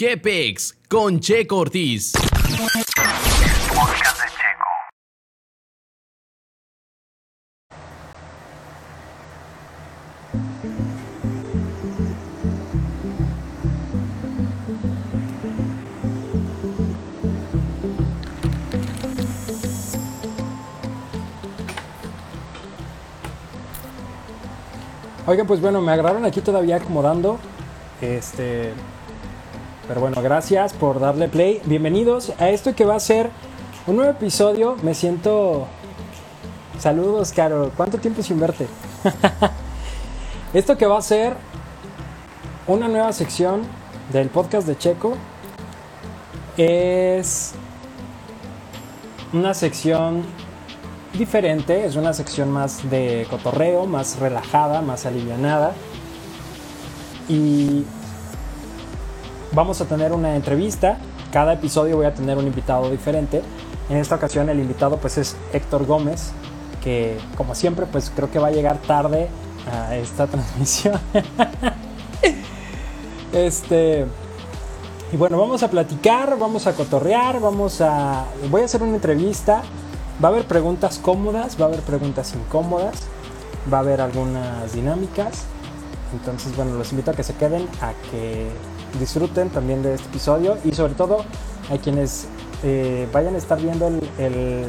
¿Qué? Con Checo Ortiz. Oigan, pues bueno, me agarraron aquí todavía acomodando. Este. Pero bueno, gracias por darle play. Bienvenidos a esto que va a ser un nuevo episodio. Me siento. Saludos, Caro. ¿Cuánto tiempo sin verte? esto que va a ser una nueva sección del podcast de Checo es una sección diferente, es una sección más de cotorreo, más relajada, más alivianada. Y vamos a tener una entrevista. Cada episodio voy a tener un invitado diferente. En esta ocasión el invitado pues es Héctor Gómez, que como siempre pues creo que va a llegar tarde a esta transmisión. este y bueno, vamos a platicar, vamos a cotorrear, vamos a voy a hacer una entrevista Va a haber preguntas cómodas, va a haber preguntas incómodas, va a haber algunas dinámicas. Entonces, bueno, los invito a que se queden, a que disfruten también de este episodio y sobre todo a quienes eh, vayan a estar viendo el,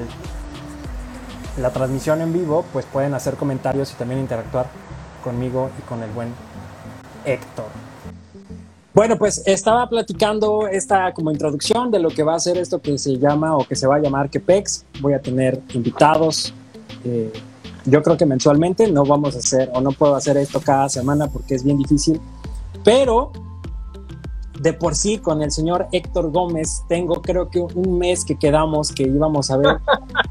la transmisión en vivo, pues pueden hacer comentarios y también interactuar conmigo y con el buen Héctor. Bueno, pues estaba platicando esta como introducción de lo que va a ser esto que se llama o que se va a llamar Quepex. Voy a tener invitados. Eh, yo creo que mensualmente no vamos a hacer o no puedo hacer esto cada semana porque es bien difícil. Pero de por sí con el señor Héctor Gómez tengo creo que un mes que quedamos que íbamos a ver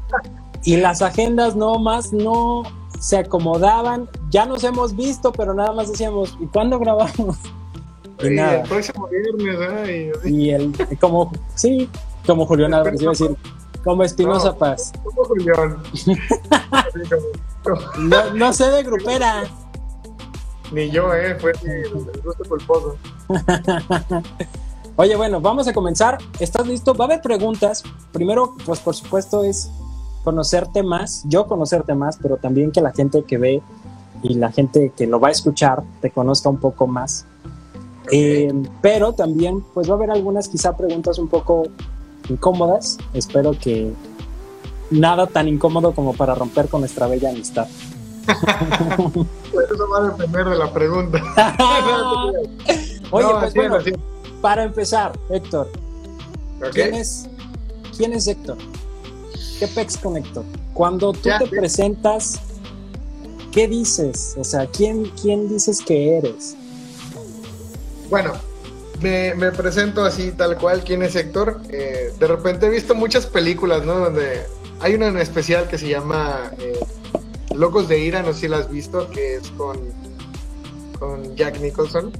y las agendas no más no se acomodaban. Ya nos hemos visto, pero nada más decíamos, ¿y cuándo grabamos? Y, el próximo viernes, Y, el, como, sí, como Julián Álvarez, iba a decir, como Espinosa Paz. Como Julián. no, no sé de grupera. Ni yo, eh, fue el gusto culposo. Oye, bueno, vamos a comenzar. ¿Estás listo? Va a haber preguntas. Primero, pues por supuesto es conocerte más, yo conocerte más, pero también que la gente que ve y la gente que lo va a escuchar te conozca un poco más. Eh, pero también, pues va a haber algunas quizá preguntas un poco incómodas. Espero que nada tan incómodo como para romper con nuestra bella amistad. eso va a depender de la pregunta. Oye, pues bueno, para empezar, Héctor, ¿quién, es, ¿quién es Héctor? ¿Qué pex con Héctor? Cuando tú te presentas, ¿qué dices? O sea, ¿quién, ¿quién dices que eres? Bueno, me, presento así tal cual, ¿quién es Héctor? Eh, de repente he visto muchas películas, ¿no? Donde hay una en especial que se llama eh, Locos de Ira, no sé si la has visto, que es con, con Jack Nicholson.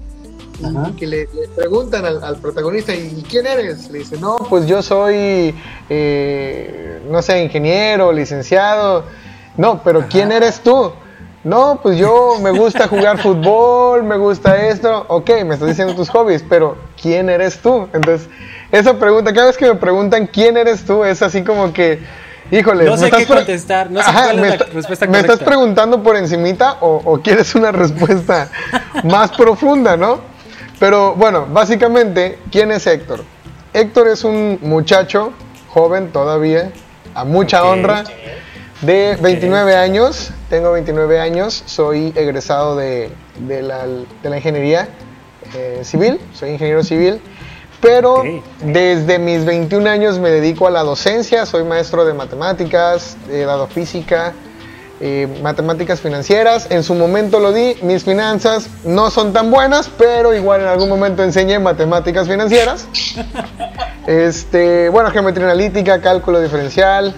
Que le, preguntan al, protagonista, ¿y quién eres? Le dice, no, pues yo soy, eh, no sé, ingeniero, licenciado. No, pero ¿quién eres tú? No, pues yo me gusta jugar fútbol, me gusta esto. Ok, me estás diciendo tus hobbies, pero ¿quién eres tú? Entonces, esa pregunta, cada vez que me preguntan quién eres tú, es así como que, híjole, no sé qué contestar, no sé cuál es la respuesta ¿Me estás preguntando por encimita o, o quieres una respuesta más profunda, no? Pero bueno, básicamente, ¿quién es Héctor? Héctor es un muchacho joven todavía, a mucha honra de 29 años, tengo 29 años, soy egresado de, la, ingeniería eh, civil, soy ingeniero civil, pero desde mis 21 años me dedico a la docencia, soy maestro de matemáticas, he dado física, eh, matemáticas financieras, en su momento lo di, mis finanzas no son tan buenas, pero igual en algún momento enseñé matemáticas financieras. Este, bueno, geometría analítica, cálculo diferencial,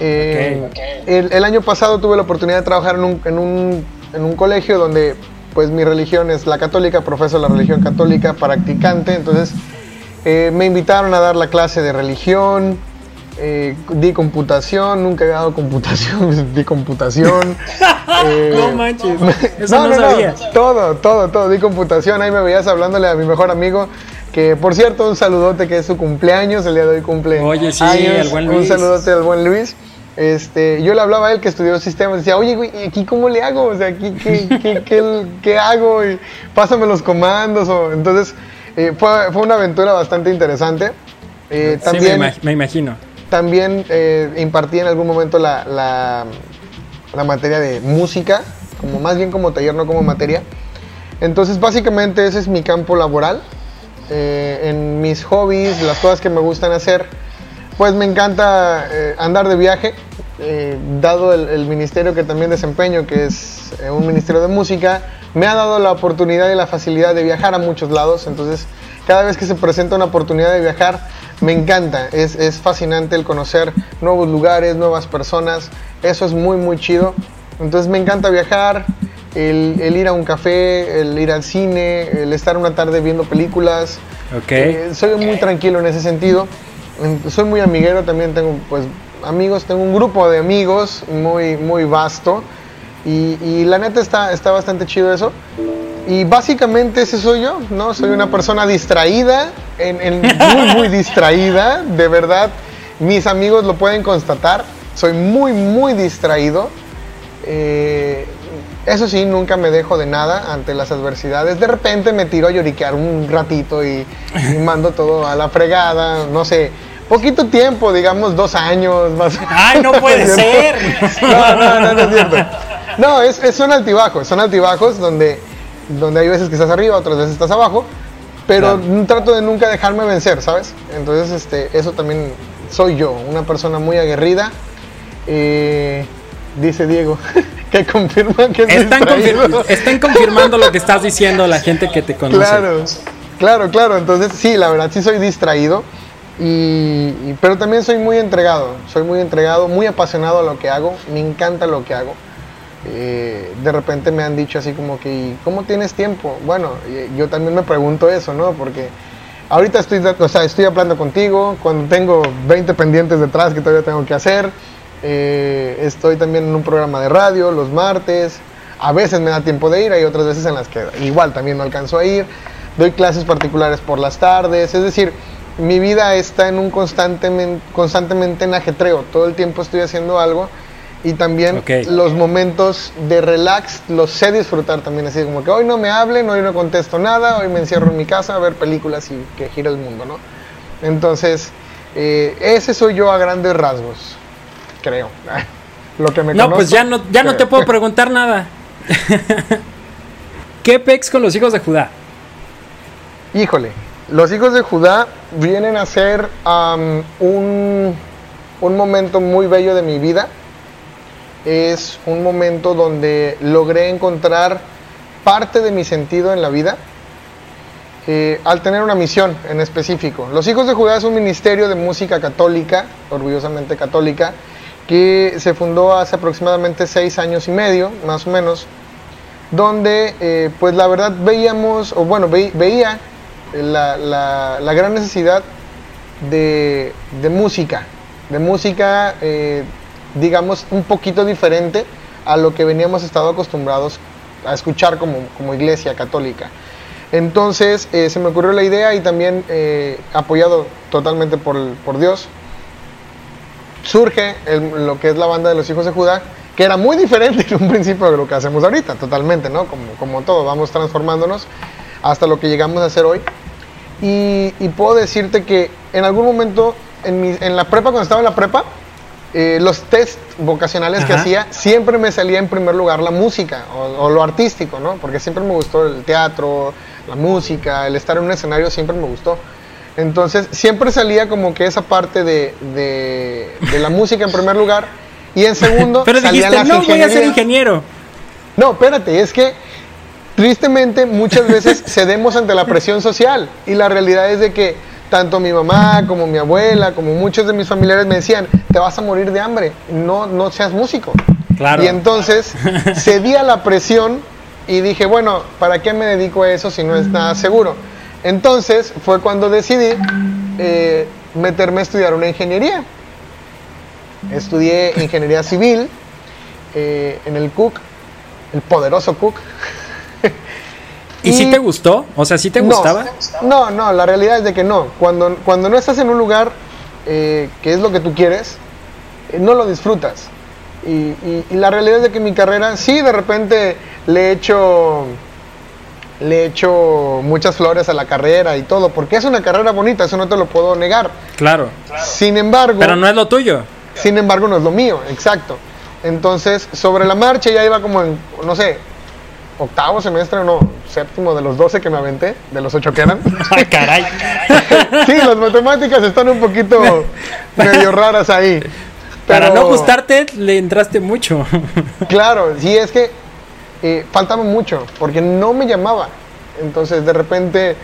eh, el, año pasado tuve la oportunidad de trabajar en un, en un, en un colegio donde pues mi religión es la católica, profeso la religión católica, practicante, entonces eh, me invitaron a dar la clase de religión, eh, di computación, nunca he dado computación, di computación. no manches, eso no, no, todo, todo, todo, di computación, ahí me veías hablándole a mi mejor amigo Que por cierto, un saludote que es su cumpleaños, el día de hoy cumple. Oye, sí, años. el buen Un Luis. saludote al buen Luis. Este, yo le hablaba a él que estudió sistemas, decía, oye, güey, ¿y aquí cómo le hago? O sea, ¿aquí qué, qué, qué- qué hago? Y pásame los comandos. O, entonces, eh, fue, fue una aventura bastante interesante. Eh, Sí, también, me, imag- me imagino. También eh, impartí en algún momento la, la- materia de música, como más bien como taller, no como materia. Entonces, básicamente ese es mi campo laboral. Eh, en mis hobbies, las cosas que me gustan hacer, pues me encanta eh, andar de viaje, eh, dado el, ministerio que también desempeño, que es un ministerio de música, me ha dado la oportunidad y la facilidad de viajar a muchos lados, entonces cada vez que se presenta una oportunidad de viajar, me encanta, es, es fascinante el conocer nuevos lugares, nuevas personas, eso es muy, muy chido, entonces me encanta viajar, el, el ir a un café, el ir al cine, el estar una tarde viendo películas, Ok. eh, soy muy tranquilo en ese sentido. En- Soy muy amiguero, también tengo pues amigos, tengo un grupo de amigos muy, muy vasto. Y, y la neta está, está bastante chido eso. Y básicamente ese soy yo, ¿no? Soy una persona distraída, en, en- muy, muy distraída, de verdad. Mis amigos lo pueden constatar. Soy muy, muy distraído. Eh, eso sí, nunca me dejo de nada ante las adversidades. De repente me tiro a lloriquear un ratito y, y mando todo a la fregada, no sé, poquito tiempo, digamos dos años más. ¡Ay, no puede ¿Es ser! No, no, no, no es cierto. No, es, es- son altibajos, son altibajos donde, donde hay veces que estás arriba, otras veces estás abajo, pero Claro. trato de nunca dejarme vencer, ¿sabes? Entonces, este, eso también soy yo, una persona muy aguerrida. Eh, dice Diego, que confirma que es Están, distraído. confir- están confirmando lo que estás diciendo la gente que te conoce. Claro, claro, claro. Entonces, sí, la verdad sí soy distraído, y, y- pero también soy muy entregado. Soy muy entregado, muy apasionado a lo que hago. Me encanta lo que hago. Eh, de repente me han dicho así como que, "¿Y ¿cómo tienes tiempo? Bueno, y- yo también me pregunto eso, ¿no? Porque ahorita estoy, o sea, estoy hablando contigo, cuando tengo 20 pendientes detrás que todavía tengo que hacer. Eh, estoy también en un programa de radio los martes. A veces me da tiempo de ir, hay otras veces en las que igual también no alcanzo a ir. Doy clases particulares por las tardes, es decir, mi vida está en un constantemente, constantemente en ajetreo. Todo el tiempo estoy haciendo algo y también los momentos de relax los sé disfrutar también. Así como que hoy no me hablen, hoy no contesto nada, hoy me encierro en mi casa a ver películas y que gira el mundo, ¿no? Entonces, eh, ese soy yo a grandes rasgos, creo. Lo que me No, pues ya no, ya no te puedo preguntar nada. ¿Qué pex con los hijos de Judá? Híjole, los hijos de Judá vienen a ser un, un momento muy bello de mi vida. Es un momento donde logré encontrar parte de mi sentido en la vida eh, al tener una misión en específico. Los hijos de Judá es un ministerio de música católica, orgullosamente católica, que se fundó hace aproximadamente seis años y medio, más o menos, donde eh, pues la verdad veíamos, o bueno, ve- veía la, la- la gran necesidad de, de música, de música, eh, digamos, un poquito diferente a lo que veníamos estado acostumbrados a escuchar como, como iglesia católica. Entonces eh, se me ocurrió la idea y también eh, apoyado totalmente por, por Dios, surge lo que es la banda de los hijos de Judá, que era muy diferente en un principio de lo que hacemos ahorita, totalmente, ¿no? Como, como todo, vamos transformándonos hasta lo que llegamos a hacer hoy. Y, y puedo decirte que en algún momento, en, mi- en la prepa, cuando estaba en la prepa, eh, los test vocacionales que Ajá. hacía, siempre me salía en primer lugar la música o, o lo artístico, ¿no? Porque siempre me gustó el teatro, la música, el estar en un escenario siempre me gustó. Entonces, siempre salía como que esa parte de, de- de la música en primer lugar. Y en segundo, Pero dijiste, las no, voy a ser ingenierías". ingeniero. No, espérate, es que tristemente muchas veces cedemos ante la presión social y la realidad es de que tanto mi mamá como mi abuela, como muchos de mis familiares me decían, te vas a morir de hambre, no, no seas músico. Claro. Y entonces cedí a la presión y dije, bueno, ¿para qué me dedico a eso si no es nada seguro? Entonces fue cuando decidí eh, meterme a estudiar una ingeniería. Estudié ingeniería civil eh, en el CUC, el poderoso CUC. ¿Y, si te gustó? O sea, ¿sí te gustaba? No, no, la realidad es de que no. Cuando, cuando no estás en un lugar eh, que es lo que tú quieres, eh, no lo disfrutas. Y, la realidad es de que mi carrera, sí, de repente le he hecho le he hecho muchas flores a la carrera y todo, porque es una carrera bonita, eso no te lo puedo negar. Claro. Sin embargo... Pero no es lo tuyo. Sin embargo, no es lo mío, exacto. Entonces, sobre la marcha ya iba como en, no sé, octavo semestre, no, séptimo de los 12 que me aventé, de los 8 que eran. ¡Ay, caray! sí, las matemáticas están un poquito medio raras ahí. Para no gustarte, le entraste mucho. claro, sí, es que eh, faltaba mucho, porque no me llamaba. Entonces, de repente,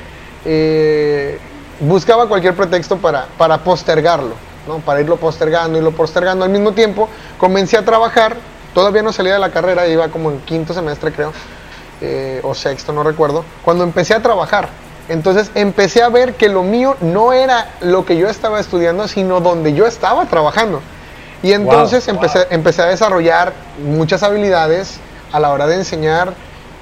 eh, buscaba cualquier pretexto para, para postergarlo, ¿no? Para irlo postergando, irlo postergando. Al mismo tiempo, comencé a trabajar, todavía no salía de la carrera, iba como en quinto semestre, creo eh, o sexto, no recuerdo, cuando empecé a trabajar. Entonces empecé a ver que lo mío no era lo que yo estaba estudiando, sino donde yo estaba trabajando. Y entonces empecé, empecé a desarrollar muchas habilidades a la hora de enseñar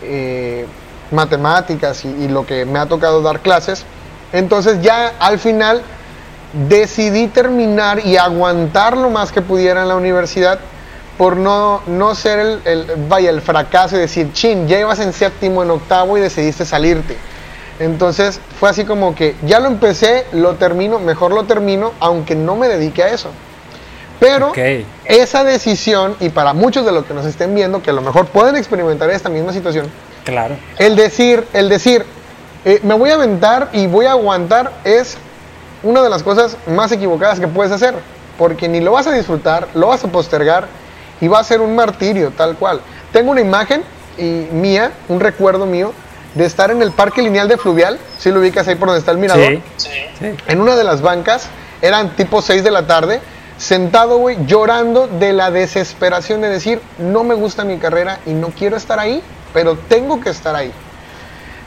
eh, matemáticas y, y, lo que me ha tocado dar clases. Entonces ya al final decidí terminar y aguantar lo más que pudiera en la universidad por no, no ser el, el, vaya, el fracaso y decir, chin, ya ibas en séptimo, en octavo y decidiste salirte. Entonces fue así como que ya lo empecé, lo termino, mejor lo termino, aunque no me dedique a eso. Pero esa decisión, y para muchos de los que nos estén viendo, que a lo mejor pueden experimentar esta misma situación, claro. el decir, el decir, eh, me voy a aventar y voy a aguantar es una de las cosas más equivocadas que puedes hacer, porque ni lo vas a disfrutar, lo vas a postergar y va a ser un martirio, tal cual. Tengo una imagen y mía, un recuerdo mío, de estar en el parque lineal de Fluvial, si lo ubicas ahí por donde está el mirador, sí, en una de las bancas, eran tipo 6 de la tarde, sentado, güey, llorando de la desesperación de decir, no me gusta mi carrera y no quiero estar ahí, pero tengo que estar ahí.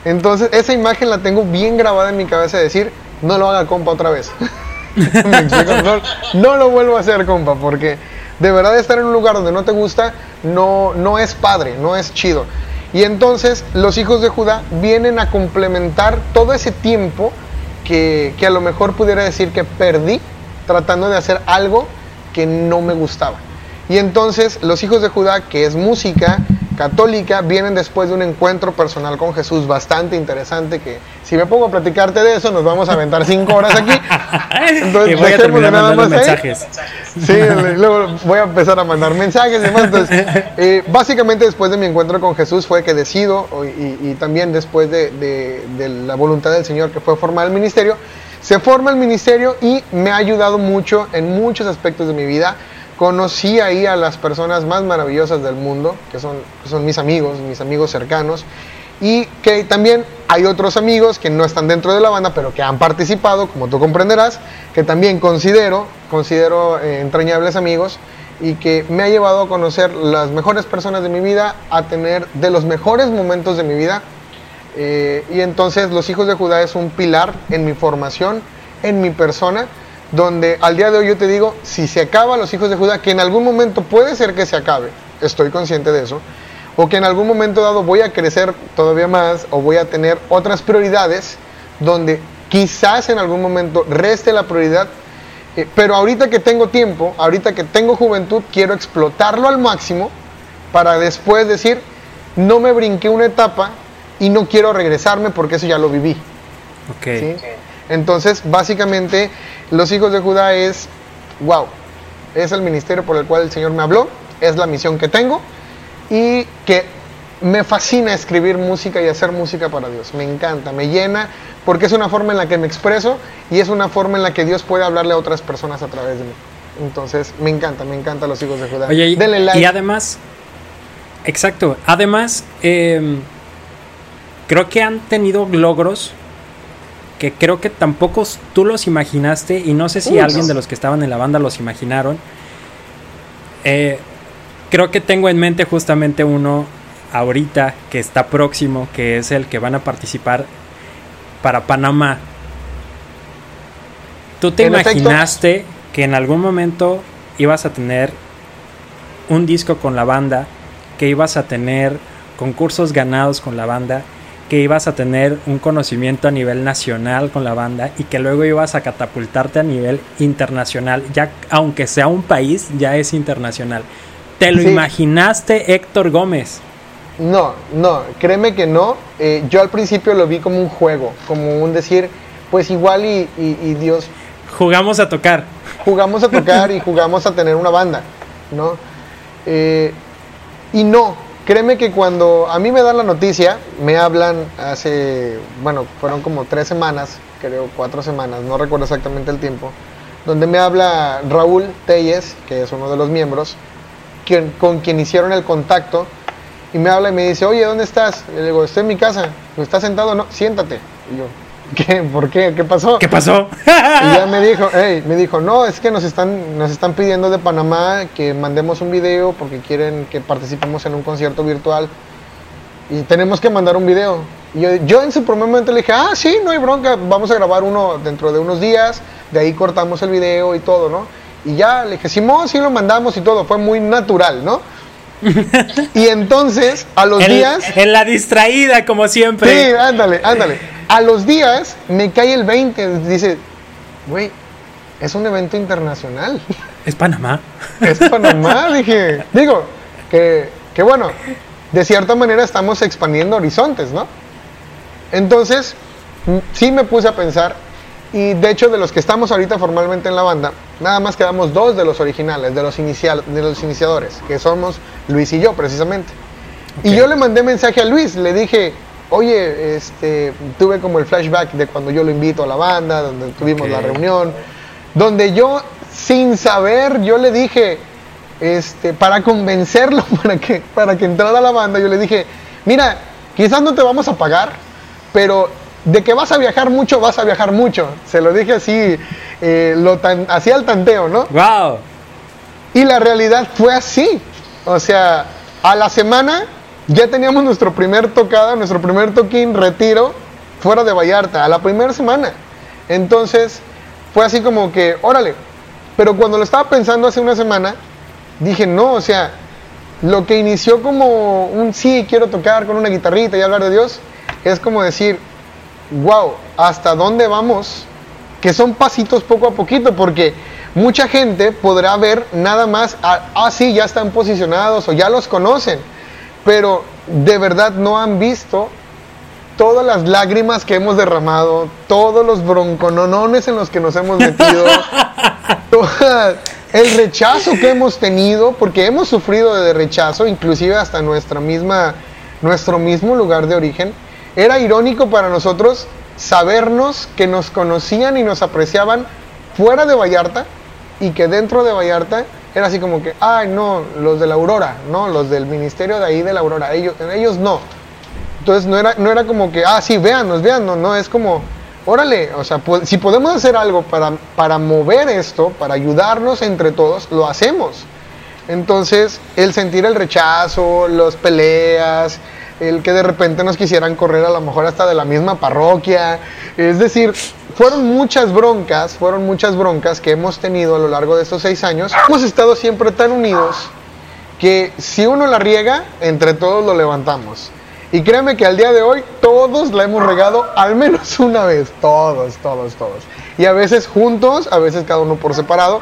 Entonces, esa imagen la tengo bien grabada en mi cabeza de decir, no lo haga compa otra vez. no, no lo vuelvo a hacer, compa, porque de verdad estar en un lugar donde no te gusta no, no es padre, no es chido. Y entonces los hijos de Judá vienen a complementar todo ese tiempo que, que a lo mejor pudiera decir que perdí tratando de hacer algo que no me gustaba. Y entonces los hijos de Judá, que es música, católica vienen después de un encuentro personal con Jesús bastante interesante que si me pongo a platicarte de eso nos vamos a aventar cinco horas aquí. Entonces, voy a terminar nada más mensajes. Sí, luego voy a empezar a mandar mensajes y demás. Entonces, eh, básicamente después de mi encuentro con Jesús fue que decido y, también después de, de la voluntad del Señor que fue formar el ministerio, se forma el ministerio y me ha ayudado mucho en muchos aspectos de mi vida conocí ahí a las personas más maravillosas del mundo, que son, son mis amigos, mis amigos cercanos, y que también hay otros amigos que no están dentro de la banda, pero que han participado, como tú comprenderás, que también considero, considero eh, entrañables amigos y que me ha llevado a conocer las mejores personas de mi vida, a tener de los mejores momentos de mi vida. Eh, y entonces los hijos de Judá es un pilar en mi formación, en mi persona, donde al día de hoy yo te digo, si se acaba los hijos de Judá, que en algún momento puede ser que se acabe, estoy consciente de eso, o que en algún momento dado voy a crecer todavía más o voy a tener otras prioridades donde quizás en algún momento reste la prioridad, eh, pero ahorita que tengo tiempo, ahorita que tengo juventud, quiero explotarlo al máximo para después decir, no me brinqué una etapa y no quiero regresarme porque eso ya lo viví. Okay. Entonces, básicamente, los hijos de Judá es, wow, es el ministerio por el cual el Señor me habló, es la misión que tengo y que me fascina escribir música y hacer música para Dios. Me encanta, me llena, porque es una forma en la que me expreso y es una forma en la que Dios puede hablarle a otras personas a través de mí. Entonces, me encanta, me encanta los hijos de Judá. Oye, y, y además, exacto, además, em, creo que han tenido logros que creo que tampoco tú los imaginaste y no sé si alguien de los que estaban en la banda los imaginaron. Eh, creo que tengo en mente justamente uno ahorita que está próximo, que es el que van a participar para Panamá. ¿Tú te imaginaste que en algún momento ibas a tener un disco con la banda, que ibas a tener concursos ganados con la banda que ibas a tener un conocimiento a nivel nacional con la banda y que luego ibas a catapultarte a nivel internacional, ya aunque sea un país, ya es internacional. ¿Te lo imaginaste Héctor Gómez? No, no, créeme que no. Eh, yo al principio lo vi como un juego, como un decir, pues igual y, Dios... Jugamos a tocar. Jugamos a tocar y jugamos a tener una banda, ¿no? Eh, y no, créeme que cuando a mí me dan la noticia, me hablan hace, bueno, fueron como tres semanas, creo cuatro semanas, no recuerdo exactamente el tiempo, donde me habla Raúl Telles, que es uno de los miembros, con quien hicieron el contacto y me habla y me dice, oye, ¿dónde estás? Y le digo, estoy en mi casa. ¿Estás sentado? No, siéntate. Y yo, ¿qué? ¿Por qué? ¿Qué pasó? ¿Qué pasó? y ya me dijo, hey, me dijo, no, es que nos están, nos están pidiendo de Panamá que mandemos un video porque quieren que participemos en un concierto virtual y tenemos que mandar un video. Y yo, yo en su primer momento le dije, ah, sí, no hay bronca, vamos a grabar uno dentro de unos días, de ahí cortamos el video y todo, ¿no? Y ya le dije, Simón, sí lo mandamos y todo, fue muy natural, ¿no? y entonces, a los días. En la distraída, como siempre. Sí, ándale, ándale. A los días me cae el 20. Dice, güey, es un evento internacional. Es Panamá. Es Panamá, dije. Digo, que, que bueno, de cierta manera estamos expandiendo horizontes, ¿no? Entonces, sí me puse a pensar y de hecho, de los que estamos ahorita formalmente en la banda, nada más quedamos dos de los originales, de los, inicial, de los iniciadores, que somos Luis y yo, precisamente. Y yo le mandé mensaje a Luis, le dije, oye, este, tuve como el flashback de cuando yo lo invito a la banda, donde tuvimos la reunión, donde yo, sin saber, yo le dije, este, para convencerlo, para que, para que entrara a la banda, yo le dije, mira, quizás no te vamos a pagar, pero de que vas a viajar mucho, vas a viajar mucho. Se lo dije así, eh, lo tan, así al tanteo, ¿no? ¡Wow! Y la realidad fue así. O sea, a la semana ya teníamos nuestro primer tocada, nuestro primer toquín, retiro, fuera de Vallarta, a la primera semana. Entonces, fue así como que, órale. Pero cuando lo estaba pensando hace una semana, dije, no, o sea, lo que inició como un sí, quiero tocar con una guitarrita y hablar de Dios, es como decir, wow, ¿hasta dónde vamos? Que son pasitos poco a poquito, porque mucha gente podrá ver nada más, ah, ah, sí, ya están posicionados o ya los conocen, pero de verdad no han visto todas las lágrimas que hemos derramado, todos los broncononones en los que nos hemos metido, el rechazo que hemos tenido, porque hemos sufrido de rechazo, inclusive hasta nuestra misma, nuestro mismo lugar de origen. Era irónico para nosotros sabernos que nos conocían y nos apreciaban fuera de Vallarta y que dentro de Vallarta era así como que, ay, no, los de la Aurora, no, los del ministerio de ahí de la Aurora, ellos, ellos no. Entonces no era, no era como que, ah, sí, véanos, véanos, no, es como, órale, o sea, si podemos hacer algo para, para mover esto, para ayudarnos entre todos, lo hacemos. Entonces, el sentir el rechazo, las peleas, el que de repente nos quisieran correr a lo mejor hasta de la misma parroquia. Es decir, fueron muchas broncas, fueron muchas broncas que hemos tenido a lo largo de estos seis años. Hemos estado siempre tan unidos que si uno la riega, entre todos lo levantamos. Y créeme que al día de hoy todos la hemos regado al menos una vez, todos, todos, todos. Y a veces juntos, a veces cada uno por separado,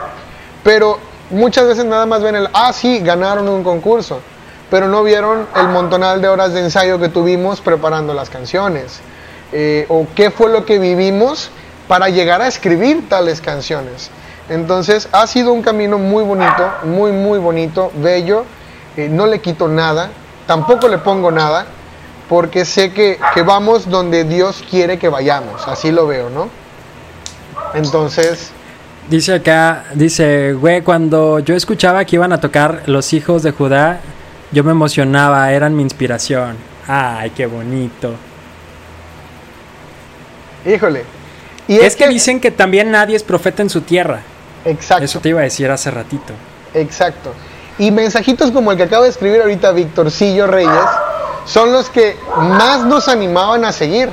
pero muchas veces nada más ven el, ah, sí, ganaron un concurso pero no vieron el montonal de horas de ensayo que tuvimos preparando las canciones. Eh, o qué fue lo que vivimos para llegar a escribir tales canciones. Entonces ha sido un camino muy bonito, muy, muy bonito, bello. Eh, no le quito nada, tampoco le pongo nada, porque sé que, que, vamos donde Dios quiere que vayamos, así lo veo, ¿no? Entonces... Dice acá, dice, güey, cuando yo escuchaba que iban a tocar los hijos de Judá, yo me emocionaba, eran mi inspiración. Ay, qué bonito. Híjole. Y es, que, dicen que también nadie es profeta en su tierra. Exacto. Eso te iba a decir hace ratito. Exacto. Y mensajitos como el que acaba de escribir ahorita Victorcillo Reyes son los que más nos animaban a seguir.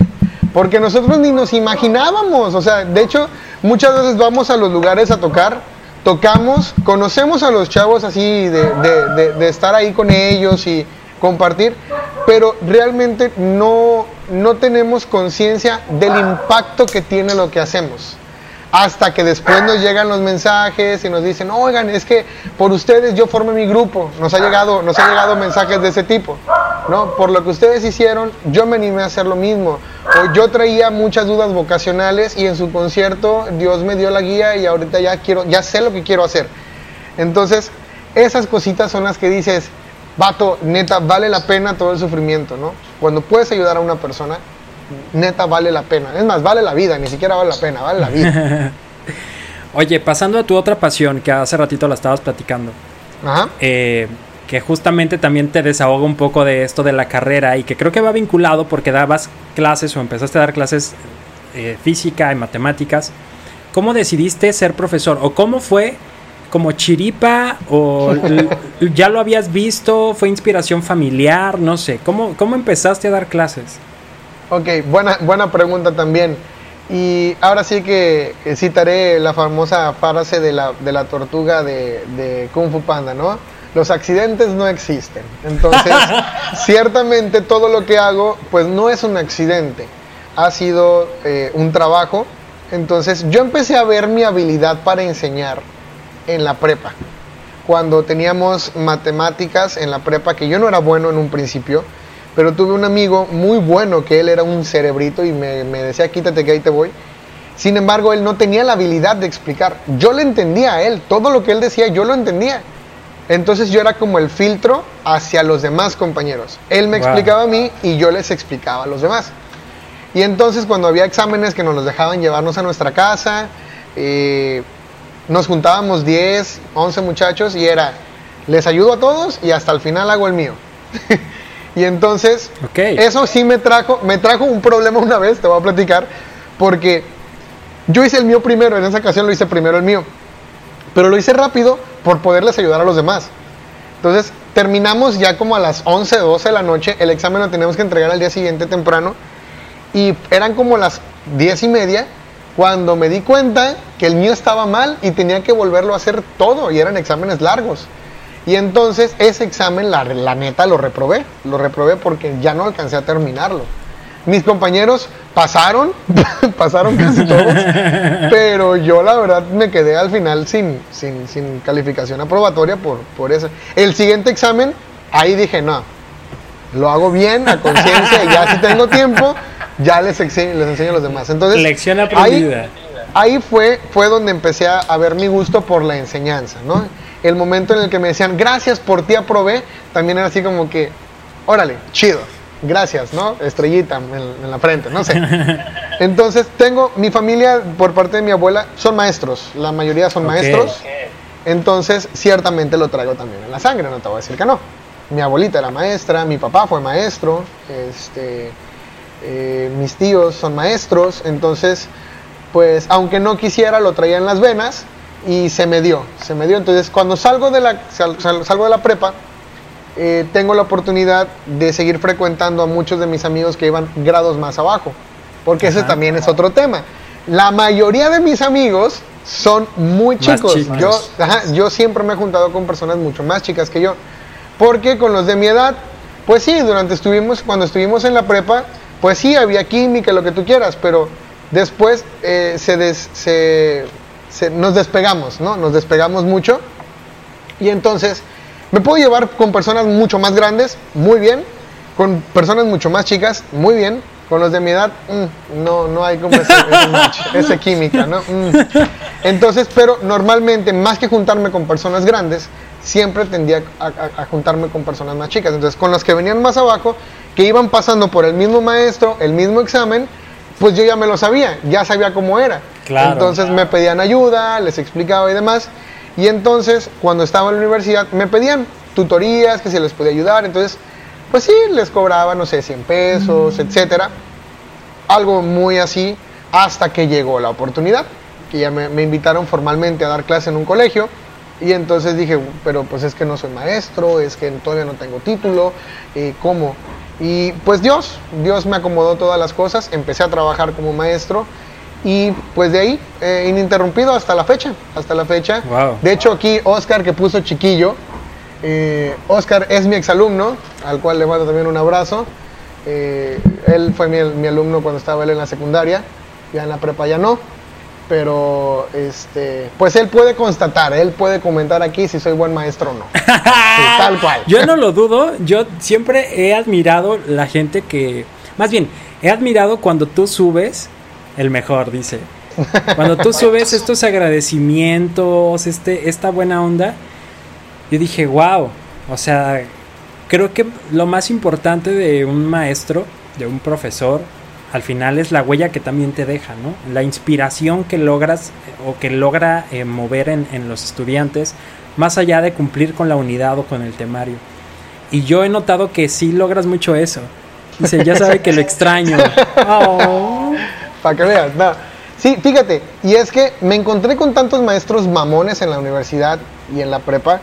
Porque nosotros ni nos imaginábamos. O sea, de hecho, muchas veces vamos a los lugares a tocar tocamos, conocemos a los chavos así de, estar ahí con ellos y compartir, pero realmente no, no tenemos conciencia del impacto que tiene lo que hacemos. Hasta que después nos llegan los mensajes y nos dicen, oigan, es que por ustedes yo formé mi grupo. Nos ha llegado, nos ha llegado mensajes de ese tipo. ¿no? Por lo que ustedes hicieron, yo me animé a hacer lo mismo. Yo traía muchas dudas vocacionales y en su concierto Dios me dio la guía y ahorita ya quiero, ya sé lo que quiero hacer. Entonces, esas cositas son las que dices, vato, neta, vale la pena todo el sufrimiento, ¿no? Cuando puedes ayudar a una persona, neta vale la pena. Es más, vale la vida, ni siquiera vale la pena, vale la vida. Oye, pasando a tu otra pasión, que hace ratito la estabas platicando. Ajá. Eh, que justamente también te desahoga un poco de esto de la carrera y que creo que va vinculado porque dabas clases o empezaste a dar clases eh, física y matemáticas. ¿Cómo decidiste ser profesor? ¿O cómo fue como chiripa? ¿O ya lo habías visto? ¿Fue inspiración familiar? No sé. ¿Cómo, cómo empezaste a dar clases? Ok, buena, buena pregunta también. Y ahora sí que, citaré la famosa frase de la, de la tortuga de, de, Kung Fu Panda, ¿no? Los accidentes no existen. Entonces, ciertamente todo lo que hago, pues no es un accidente. Ha sido eh, un trabajo. Entonces, yo empecé a ver mi habilidad para enseñar en la prepa. Cuando teníamos matemáticas en la prepa, que yo no era bueno en un principio, pero tuve un amigo muy bueno que él era un cerebrito y me, me, decía quítate que ahí te voy. Sin embargo, él no tenía la habilidad de explicar. Yo le entendía a él, todo lo que él decía yo lo entendía. Entonces yo era como el filtro hacia los demás compañeros. Él me wow. explicaba a mí y yo les explicaba a los demás. Y entonces cuando había exámenes que nos los dejaban llevarnos a nuestra casa, eh, nos juntábamos 10, 11 muchachos y era, les ayudo a todos y hasta el final hago el mío. Y entonces, okay. eso sí me trajo, me trajo un problema una vez, te voy a platicar, porque yo hice el mío primero, en esa ocasión lo hice primero el mío, pero lo hice rápido por poderles ayudar a los demás. Entonces, terminamos ya como a las 11, 12 de la noche, el examen lo teníamos que entregar al día siguiente temprano, y eran como las 10 y media, cuando me di cuenta que el mío estaba mal y tenía que volverlo a hacer todo, y eran exámenes largos. Y entonces ese examen, la, la, neta, lo reprobé. Lo reprobé porque ya no alcancé a terminarlo. Mis compañeros pasaron, pasaron casi todos, pero yo la verdad me quedé al final sin, sin, sin calificación aprobatoria por, por eso. El siguiente examen, ahí dije, no, lo hago bien, a conciencia, y ya si tengo tiempo, ya les, enseño, les enseño a los demás. Entonces, Lección aprendida. Ahí, ahí fue, fue donde empecé a, a ver mi gusto por la enseñanza, ¿no? El momento en el que me decían, gracias por ti aprobé, también era así como que, órale, chido, gracias, ¿no? Estrellita en, en, la frente, no sé. Entonces, tengo, mi familia, por parte de mi abuela, son maestros, la mayoría son okay. maestros, entonces ciertamente lo traigo también en la sangre, no te voy a decir que no. Mi abuelita era maestra, mi papá fue maestro, este, eh, mis tíos son maestros, entonces, pues, aunque no quisiera, lo traía en las venas, y se me dio, se me dio. Entonces, cuando salgo de la, sal, sal, salgo de la prepa, eh, tengo la oportunidad de seguir frecuentando a muchos de mis amigos que iban grados más abajo, porque ajá, ese también es otro tema. La mayoría de mis amigos son muy chicos. Yo, ajá, yo siempre me he juntado con personas mucho más chicas que yo, porque con los de mi edad, pues sí, durante estuvimos, cuando estuvimos en la prepa, pues sí, había química, lo que tú quieras, pero después eh, se, des, se se, nos despegamos, ¿no? Nos despegamos mucho. Y entonces, me puedo llevar con personas mucho más grandes, muy bien. Con personas mucho más chicas, muy bien. Con los de mi edad, mmm, no, no hay como ese, ese match, esa química, ¿no? Mm. Entonces, pero normalmente, más que juntarme con personas grandes, siempre tendía a, a, a, juntarme con personas más chicas. Entonces, con las que venían más abajo, que iban pasando por el mismo maestro, el mismo examen, pues yo ya me lo sabía, ya sabía cómo era. Claro. Entonces me pedían ayuda, les explicaba y demás. Y entonces, cuando estaba en la universidad, me pedían tutorías, que se les podía ayudar. Entonces, pues sí, les cobraba, no sé, 100 pesos, mm. etcétera. Algo muy así, hasta que llegó la oportunidad, que ya me, me, invitaron formalmente a dar clase en un colegio. Y entonces dije, pero pues es que no soy maestro, es que todavía no tengo título, eh, ¿cómo? Y pues Dios, Dios me acomodó todas las cosas, empecé a trabajar como maestro y pues de ahí, eh, ininterrumpido hasta la fecha, hasta la fecha. Wow. De hecho aquí Oscar que puso chiquillo, eh, Oscar es mi exalumno, al cual le mando también un abrazo. Eh, él fue mi, mi alumno cuando estaba él en la secundaria, ya en la prepa ya no, pero este, pues él puede constatar, él puede comentar aquí si soy buen maestro o no. Sí, tal cual. Yo no lo dudo, yo siempre he admirado la gente que, más bien, he admirado cuando tú subes, el mejor, dice. Cuando tú subes estos agradecimientos, este, esta buena onda, yo dije, wow, o sea, creo que lo más importante de un maestro, de un profesor, al final es la huella que también te deja, ¿no? La inspiración que logras eh, o que logra eh, mover en, en los estudiantes, más allá de cumplir con la unidad o con el temario. Y yo he notado que sí logras mucho eso. Dice, ya sabe que lo extraño. Oh. Para que veas, no. Sí, fíjate, y es que me encontré con tantos maestros mamones en la universidad y en la prepa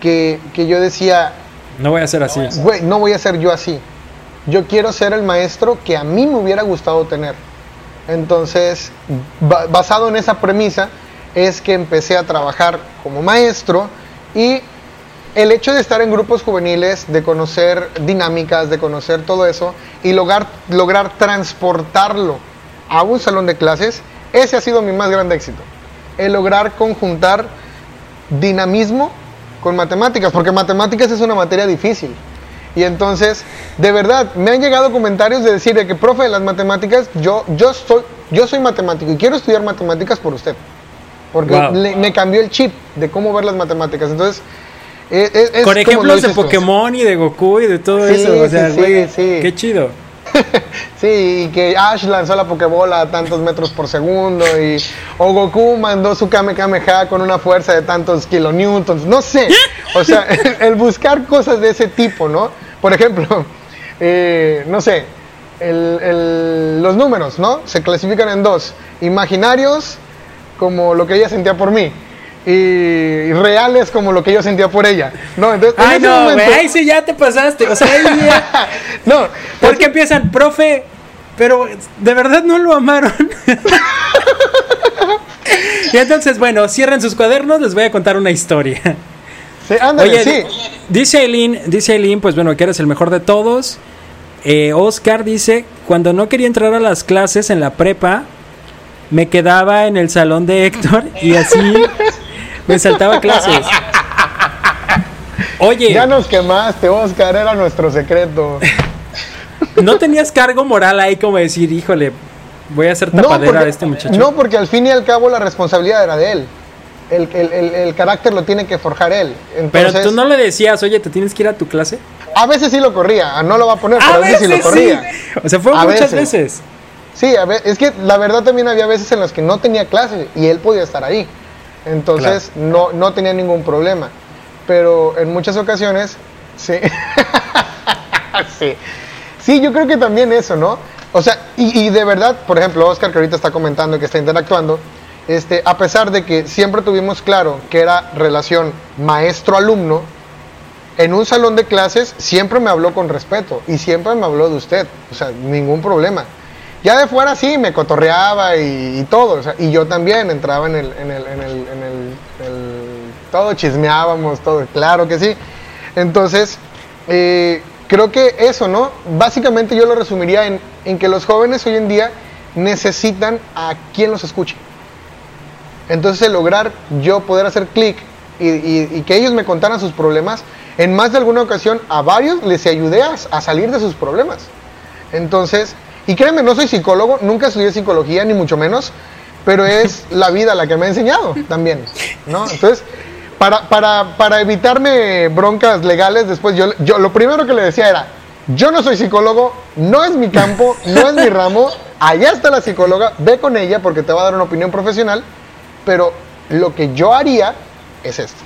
que, que yo decía, No voy a ser así. güey, no voy a ser yo así. Yo quiero ser el maestro que a mí me hubiera gustado tener. Entonces, ba- basado en esa premisa, es que empecé a trabajar como maestro y el hecho de estar en grupos juveniles, de conocer dinámicas, de conocer todo eso y lograr, lograr transportarlo a un salón de clases, ese ha sido mi más grande éxito. El lograr conjuntar dinamismo con matemáticas, porque matemáticas es una materia difícil. Y entonces, de verdad, me han llegado comentarios de decir de que, profe, de las matemáticas, yo, yo, soy, yo soy matemático y quiero estudiar matemáticas por usted. Porque Wow. le- me cambió el chip de cómo ver las matemáticas. Entonces, eh, eh, es Con ejemplos de tú. Pokémon y de Goku y de todo Sí, eso. O sea, sí, sí, güey, sí. qué chido. Sí, y que Ash lanzó la Pokébola a tantos metros por segundo y o Goku mandó su Kamehameha con una fuerza de tantos kilonewtons, no sé. O sea, el, el buscar cosas de ese tipo, ¿no? Por ejemplo, eh, no sé, el- el- los números, ¿no? Se clasifican en dos, imaginarios como lo que ella sentía por mí y reales como lo que yo sentía por ella, ¿no? Entonces, en Ay, ese no, momento- Ay, sí, ya te pasaste. O sea, ahí ya- no, Porque empiezan, profe, pero de verdad no lo amaron. y entonces, bueno, cierren sus cuadernos, les voy a contar una historia. sí, ándale, Oye, sí. dice Aileen, dice Aileen, pues bueno, que eres el mejor de todos. Eh, Oscar dice, cuando no quería entrar a las clases en la prepa, me quedaba en el salón de Héctor y así me saltaba clases. Oye, Ya nos quemaste, Oscar, era nuestro secreto. ¿no tenías cargo moral ahí como decir, híjole, voy a hacer No tapadera porque, a este muchacho? no, porque al fin y al cabo la responsabilidad era de él. El, el- el- el carácter lo tiene que forjar él. Pero tú no le decías, oye, ¿te tienes que ir a tu clase? A veces sí lo corría, ah, no lo va a poner, pero A veces sí lo sí. corría. O sea, fue A muchas veces. veces. Sí, a ve- es que la verdad también había veces en las que no tenía clase y él podía estar ahí. Entonces no, no tenía ningún problema. Pero en muchas ocasiones, sí. sí. Sí, yo creo que también eso, ¿no? O sea, y, y de verdad, por ejemplo, Oscar que ahorita está comentando y que está interactuando, este, a pesar de que siempre tuvimos claro que era relación maestro-alumno, en un salón de clases siempre me habló con respeto y siempre me habló de usted, o sea, ningún problema. Ya de fuera sí, me cotorreaba y, y todo, y yo también entraba en el, en el, en el, en el- todo chismeábamos, todo, claro que sí. Entonces, eh, creo que eso, ¿no? Básicamente yo lo resumiría en, en que los jóvenes hoy en día necesitan a quien los escuche. Entonces el lograr yo poder hacer clic y, que ellos me contaran sus problemas, en más de alguna ocasión a varios les ayudé a salir de sus problemas. Entonces, y créeme, no soy psicólogo, nunca estudié psicología, ni mucho menos, pero es la vida la que me ha enseñado también, ¿no? Entonces, para, para, para evitarme broncas legales, después yo, yo lo primero que le decía era, yo no soy psicólogo, no es mi campo, no es mi ramo, allá está la psicóloga, ve con ella porque te va a dar una opinión profesional, pero lo que yo haría es esto.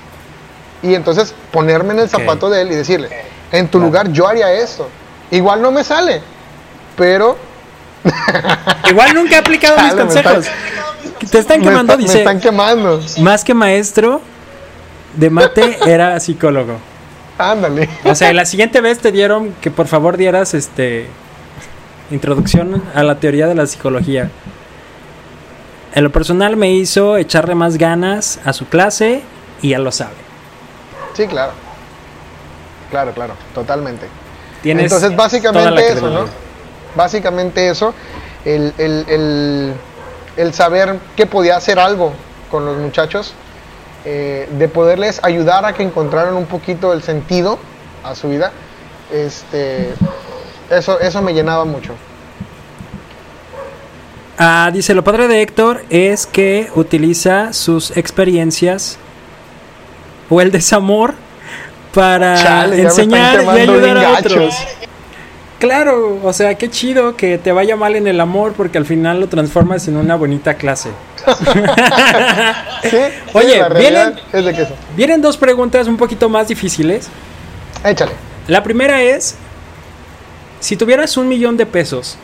Y entonces ponerme en el zapato de él y decirle, en tu lugar yo haría esto. Igual no me sale, pero Igual nunca he aplicado mis consejos. Te están quemando, está- me dice. están quemando. Más que maestro de mate, era psicólogo. Ándale. O sea, la siguiente vez te dieron que por favor dieras este introducción a la teoría de la psicología. En lo personal me hizo echarle más ganas a su clase y ya lo sabe. Sí, claro. Claro, claro, totalmente. Tienes Entonces, básicamente eso, ¿no? Básicamente eso, el, el- el- el saber que podía hacer algo con los muchachos, eh, de poderles ayudar a que encontraran un poquito el sentido a su vida, este, eso, eso me llenaba mucho. Ah, dice, lo padre de Héctor es que utiliza sus experiencias o el desamor para Chale, enseñar y ayudar a otros. Claro, o sea, qué chido que te vaya mal en el amor porque al final lo transformas en una bonita clase. Sí, Oye, vienen- es de que eso. Vienen dos preguntas un poquito más difíciles. Échale. La primera es, si tuvieras un millón de pesos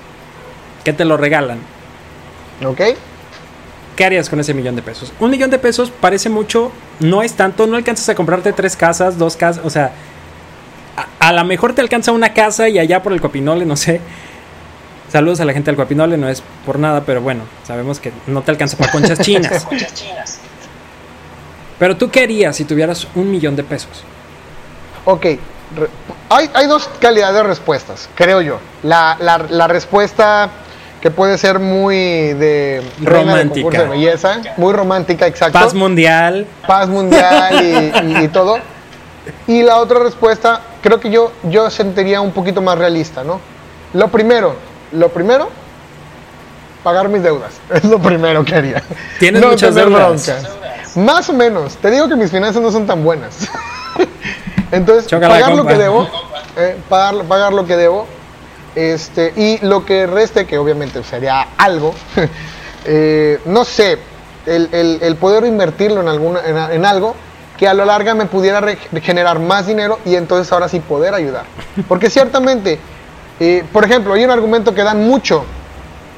que te lo regalan, ¿Ok? ¿qué harías con ese millón de pesos? Un millón de pesos parece mucho, no es tanto, no alcanzas a comprarte tres casas, dos casas, o sea, a, a lo mejor te alcanza una casa y allá por el Copinole, no sé. Saludos a la gente del Copinole, no es por nada, pero bueno, sabemos que no te alcanza para conchas chinas. Pero tú qué harías si tuvieras un millón de pesos? Ok, hay, hay dos calidades de respuestas, creo yo. La, la- la respuesta que puede ser muy de Romántica. concurso de belleza, muy romántica, exacto. Paz mundial, Paz mundial y, y- y todo. Y la otra respuesta, creo que yo, yo sentiría un poquito más realista, ¿no? Lo primero, lo primero, pagar mis deudas. Es lo primero que haría. ¿Tienes muchas tener deudas? broncas. Más o menos. Te digo que mis finanzas no son tan buenas. Entonces, pagar lo que debo, eh, pagar, pagar lo que debo, este, y lo que reste, que obviamente sería algo, eh, no sé, el, el- el poder invertirlo en, alguna, en, en algo que a lo larga me pudiera generar más dinero y entonces ahora sí poder ayudar. Porque ciertamente, eh, por ejemplo, hay un argumento que dan mucho,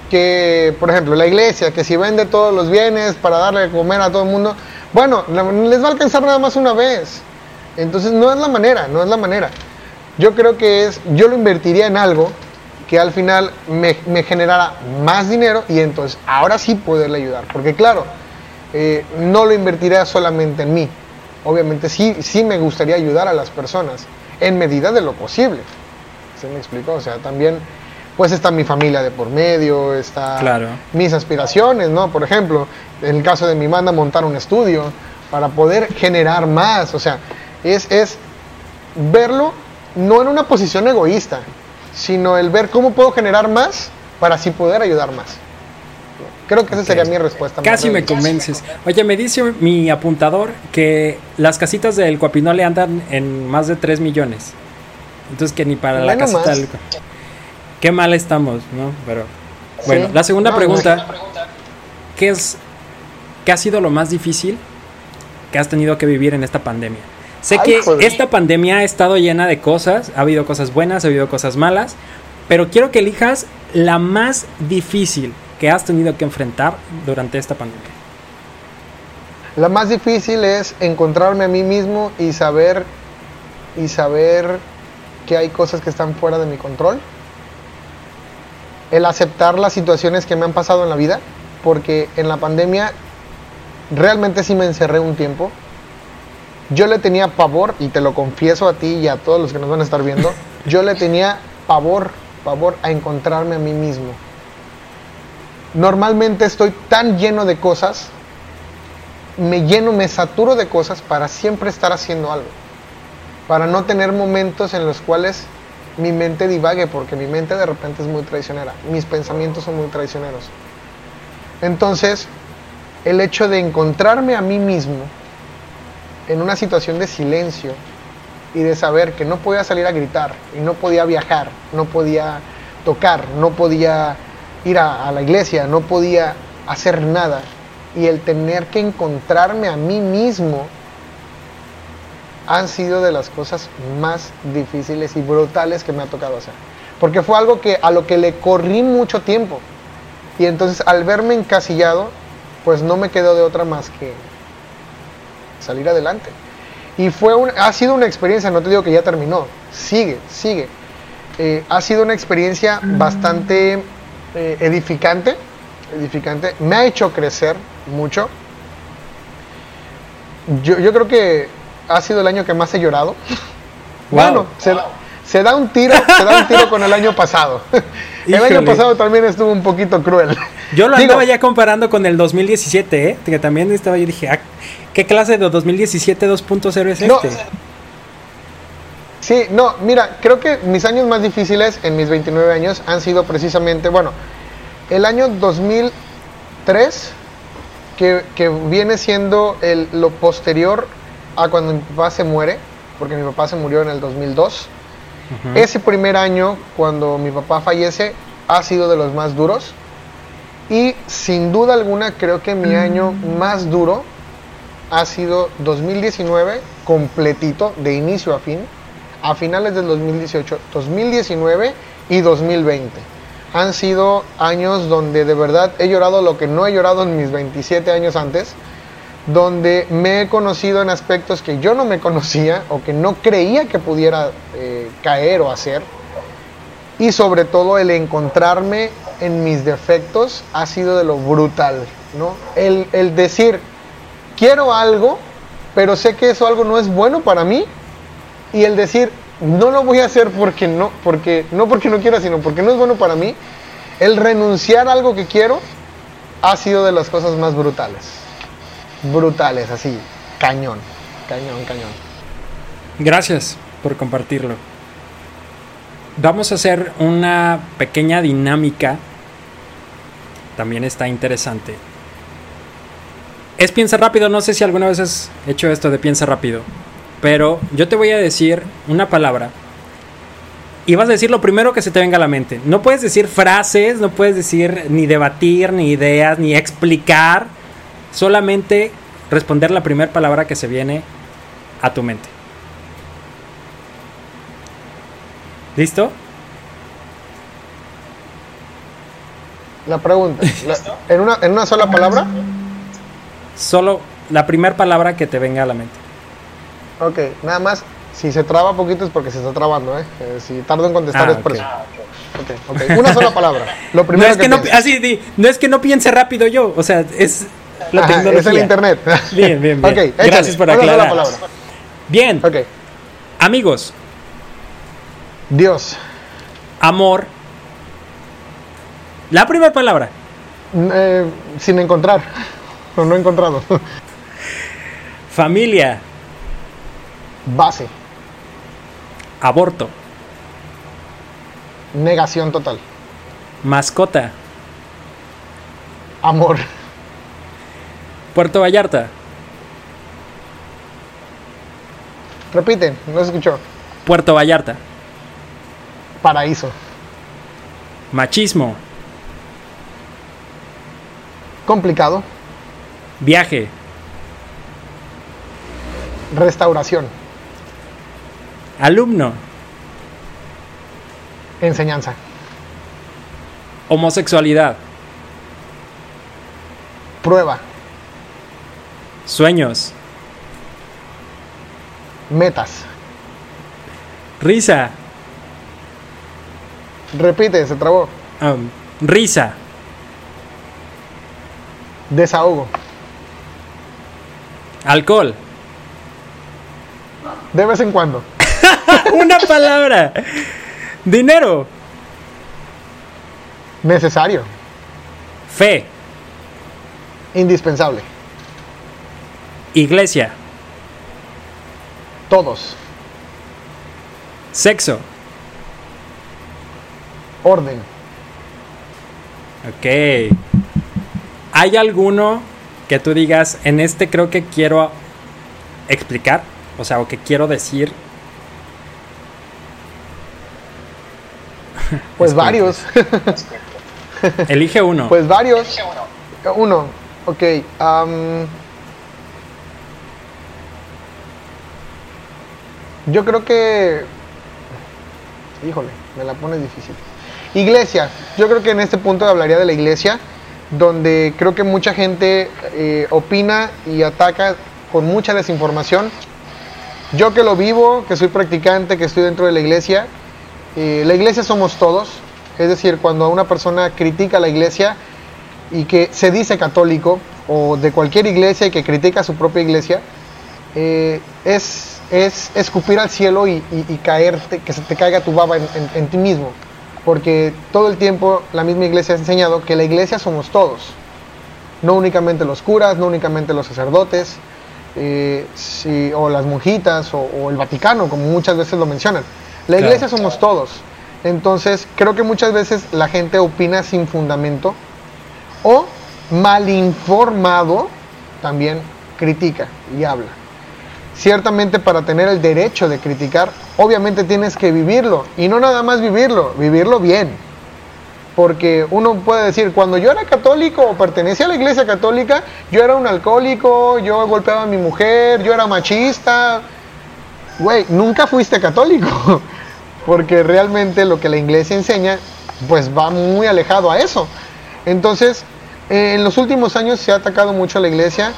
que, por ejemplo, la iglesia, que si vende todos los bienes para darle de comer a todo el mundo, bueno, les va a alcanzar nada más una vez. Entonces no es la manera, no es la manera. Yo creo que es, yo lo invertiría en algo que al final me, me generara más dinero y entonces ahora sí poderle ayudar. Porque claro, eh, no lo invertiría solamente en mí. Obviamente sí, sí me gustaría ayudar a las personas en medida de lo posible. ¿Se me explicó? O sea, también pues está mi familia de por medio, está Claro. mis aspiraciones, ¿no? Por ejemplo, en el caso de mi banda, montar un estudio para poder generar más. O sea, es, es verlo no en una posición egoísta, sino el ver cómo puedo generar más para así poder ayudar más. Creo que esa sería mi respuesta. Casi me convences. Oye, me dice mi apuntador que las casitas del Coapinole andan en más de 3 millones. Entonces que ni para la casita más. del... Qué mal estamos, ¿no? Pero bueno, Sí. la segunda No, pregunta, ¿qué es qué ha sido lo más difícil que has tenido que vivir en esta pandemia? Sé Ay, que joder. esta pandemia ha estado llena de cosas, ha habido cosas buenas, ha habido cosas malas, pero quiero que elijas la más difícil que has tenido que enfrentar durante esta pandemia. La más difícil es encontrarme a mí mismo y saber y saber que hay cosas que están fuera de mi control. El aceptar las situaciones que me han pasado en la vida, porque en la pandemia realmente sí me encerré un tiempo. Yo le tenía pavor, y te lo confieso a ti y a todos los que nos van a estar viendo, yo le tenía pavor, pavor a encontrarme a mí mismo. Normalmente estoy tan lleno de cosas me lleno, me saturo de cosas para siempre estar haciendo algo. Para no tener momentos en los cuales mi mente divague, porque mi mente de repente es muy traicionera. Mis pensamientos son muy traicioneros. Entonces, el hecho de encontrarme a mí mismo en una situación de silencio y de saber que no podía salir a gritar y no podía viajar, no podía tocar, no podía ir a, la iglesia, no podía hacer nada y el tener que encontrarme a mí mismo han sido de las cosas más difíciles y brutales que me ha tocado hacer. Porque fue algo que a lo que le corrí mucho tiempo. Y entonces al verme encasillado, pues no me quedó de otra más que salir adelante. Y fue un- ha sido una experiencia, no te digo que ya terminó, sigue, sigue. Eh, ha sido una experiencia bastante eh, edificante, edificante, me ha hecho crecer mucho. Yo, yo creo que ha sido el año que más he llorado. Wow. Bueno, se, se da un tiro, se da un tiro con el año pasado. el año pasado también estuvo un poquito cruel. Yo lo Digo, andaba ya comparando con el 2017, ¿eh? Que también estaba yo dije, ah, ¿qué clase de 2017 2.0 es No. Sí, no, mira, creo que mis años más difíciles en mis 29 años han sido precisamente, bueno, el año 2003, que, que viene siendo el, lo posterior a cuando mi papá se muere, porque mi papá se murió en el 2002. Ujú. Ese primer año, cuando mi papá fallece, ha sido de los más duros. Y sin duda alguna, creo que mi año más duro ha sido 2019, completito, de inicio a fin, a finales del 2018, 2019 y 2020. Han sido años donde de verdad he llorado lo que no he llorado en mis 27 años antes, donde me he conocido en aspectos que yo no me conocía o que no creía que pudiera eh, caer o hacer. Y sobre todo el encontrarme en mis defectos ha sido de lo brutal, ¿no? El, el decir, quiero algo, pero sé que eso algo no es bueno para mí, y el decir, no lo voy a hacer porque no, porque, no porque no quiera, sino porque no es bueno para mí, el renunciar a algo que quiero ha sido de las cosas más brutales. Brutales, así, cañón, cañón, cañón. Gracias por compartirlo. Vamos a hacer una pequeña dinámica. También está interesante. Es piensa rápido, no sé si alguna vez has hecho esto de piensa rápido. Pero yo te voy a decir una palabra. Y vas a decir lo primero que se te venga a la mente. No puedes decir frases, no puedes decir ni debatir, ni ideas, ni explicar. Solamente responder la primera palabra que se viene a tu mente. ¿Listo? La pregunta, la- ¿en, una, ¿en una sola palabra? Solo la primera palabra que te venga a la mente. Ok, nada más, si se traba poquito es porque se está trabando, ¿eh? Eh, si tardo en contestar Ah, es por eso. Ok, ok, una sola palabra. Lo No primero es que, no, así, di, no es que no piense rápido yo, o sea, es la Ajá, tecnología. es el internet. Bien, bien, bien. Ok, échale, Gracias por una sola aclarar. palabra. Bien, amigos, Dios. amor. La primera palabra, Eh, sin encontrar, o no encontrado. familia, Base, aborto, negación total. mascota, Amor, Puerto Vallarta, repite, no se escuchó. Puerto Vallarta, Paraíso, machismo, complicado. viaje, Restauración, alumno, enseñanza, homosexualidad, prueba, sueños, metas. risa, Repite, se trabó. um, risa, Desahogo, alcohol. de vez en cuando. Una palabra. Dinero, Necesario, fe, indispensable. iglesia, Todos, sexo. orden. Ok. ¿Hay alguno que tú digas, en este creo que quiero explicar? O sea, o que quiero decir. Pues varios. Elige uno. Pues varios. Uno. Ok. am, yo creo que. Híjole, me la pones difícil. Iglesia. Yo creo que en este punto hablaría de la iglesia, donde creo que mucha gente eh, opina y ataca con mucha desinformación. Yo que lo vivo, que soy practicante, que estoy dentro de la iglesia, la iglesia somos todos. Es decir, cuando una persona critica a la iglesia y que se dice católico o de cualquier iglesia y que critica su propia iglesia, eh, es, es escupir al cielo y, y, caerte, que se te caiga tu baba en, ti mismo. Porque todo el tiempo la misma iglesia ha enseñado que la iglesia somos todos. No únicamente los curas, no únicamente los sacerdotes, eh, o las monjitas, o, el Vaticano, como muchas veces lo mencionan. La iglesia somos todos. Entonces, creo que muchas veces la gente opina sin fundamento o mal informado también critica y habla. Ciertamente para tener el derecho de criticar, obviamente tienes que vivirlo. Y no nada más vivirlo, vivirlo bien. Porque uno puede decir, cuando yo era católico o pertenecía a la iglesia católica, yo era un alcohólico, yo golpeaba a mi mujer, yo era machista. Güey, nunca fuiste católico. Porque realmente lo que la iglesia enseña, pues va muy alejado a eso. Entonces, eh, en los últimos años se ha atacado mucho a la iglesia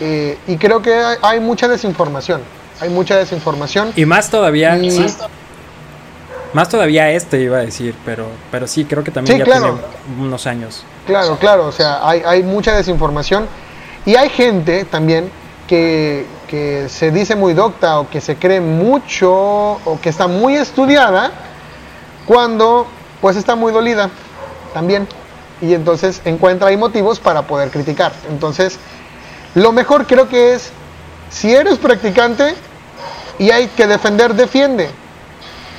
eh, y creo que hay, mucha desinformación. Hay mucha desinformación. Y más todavía. Más todavía este iba a decir, pero, pero sí, creo que también ya tiene unos años. Claro, claro, o sea, hay, hay mucha desinformación. Y hay gente también que, se dice muy docta o que se cree mucho o que está muy estudiada cuando pues está muy dolida también y entonces encuentra ahí motivos para poder criticar. Entonces, lo mejor creo que es, si eres practicante y hay que defender, defiende.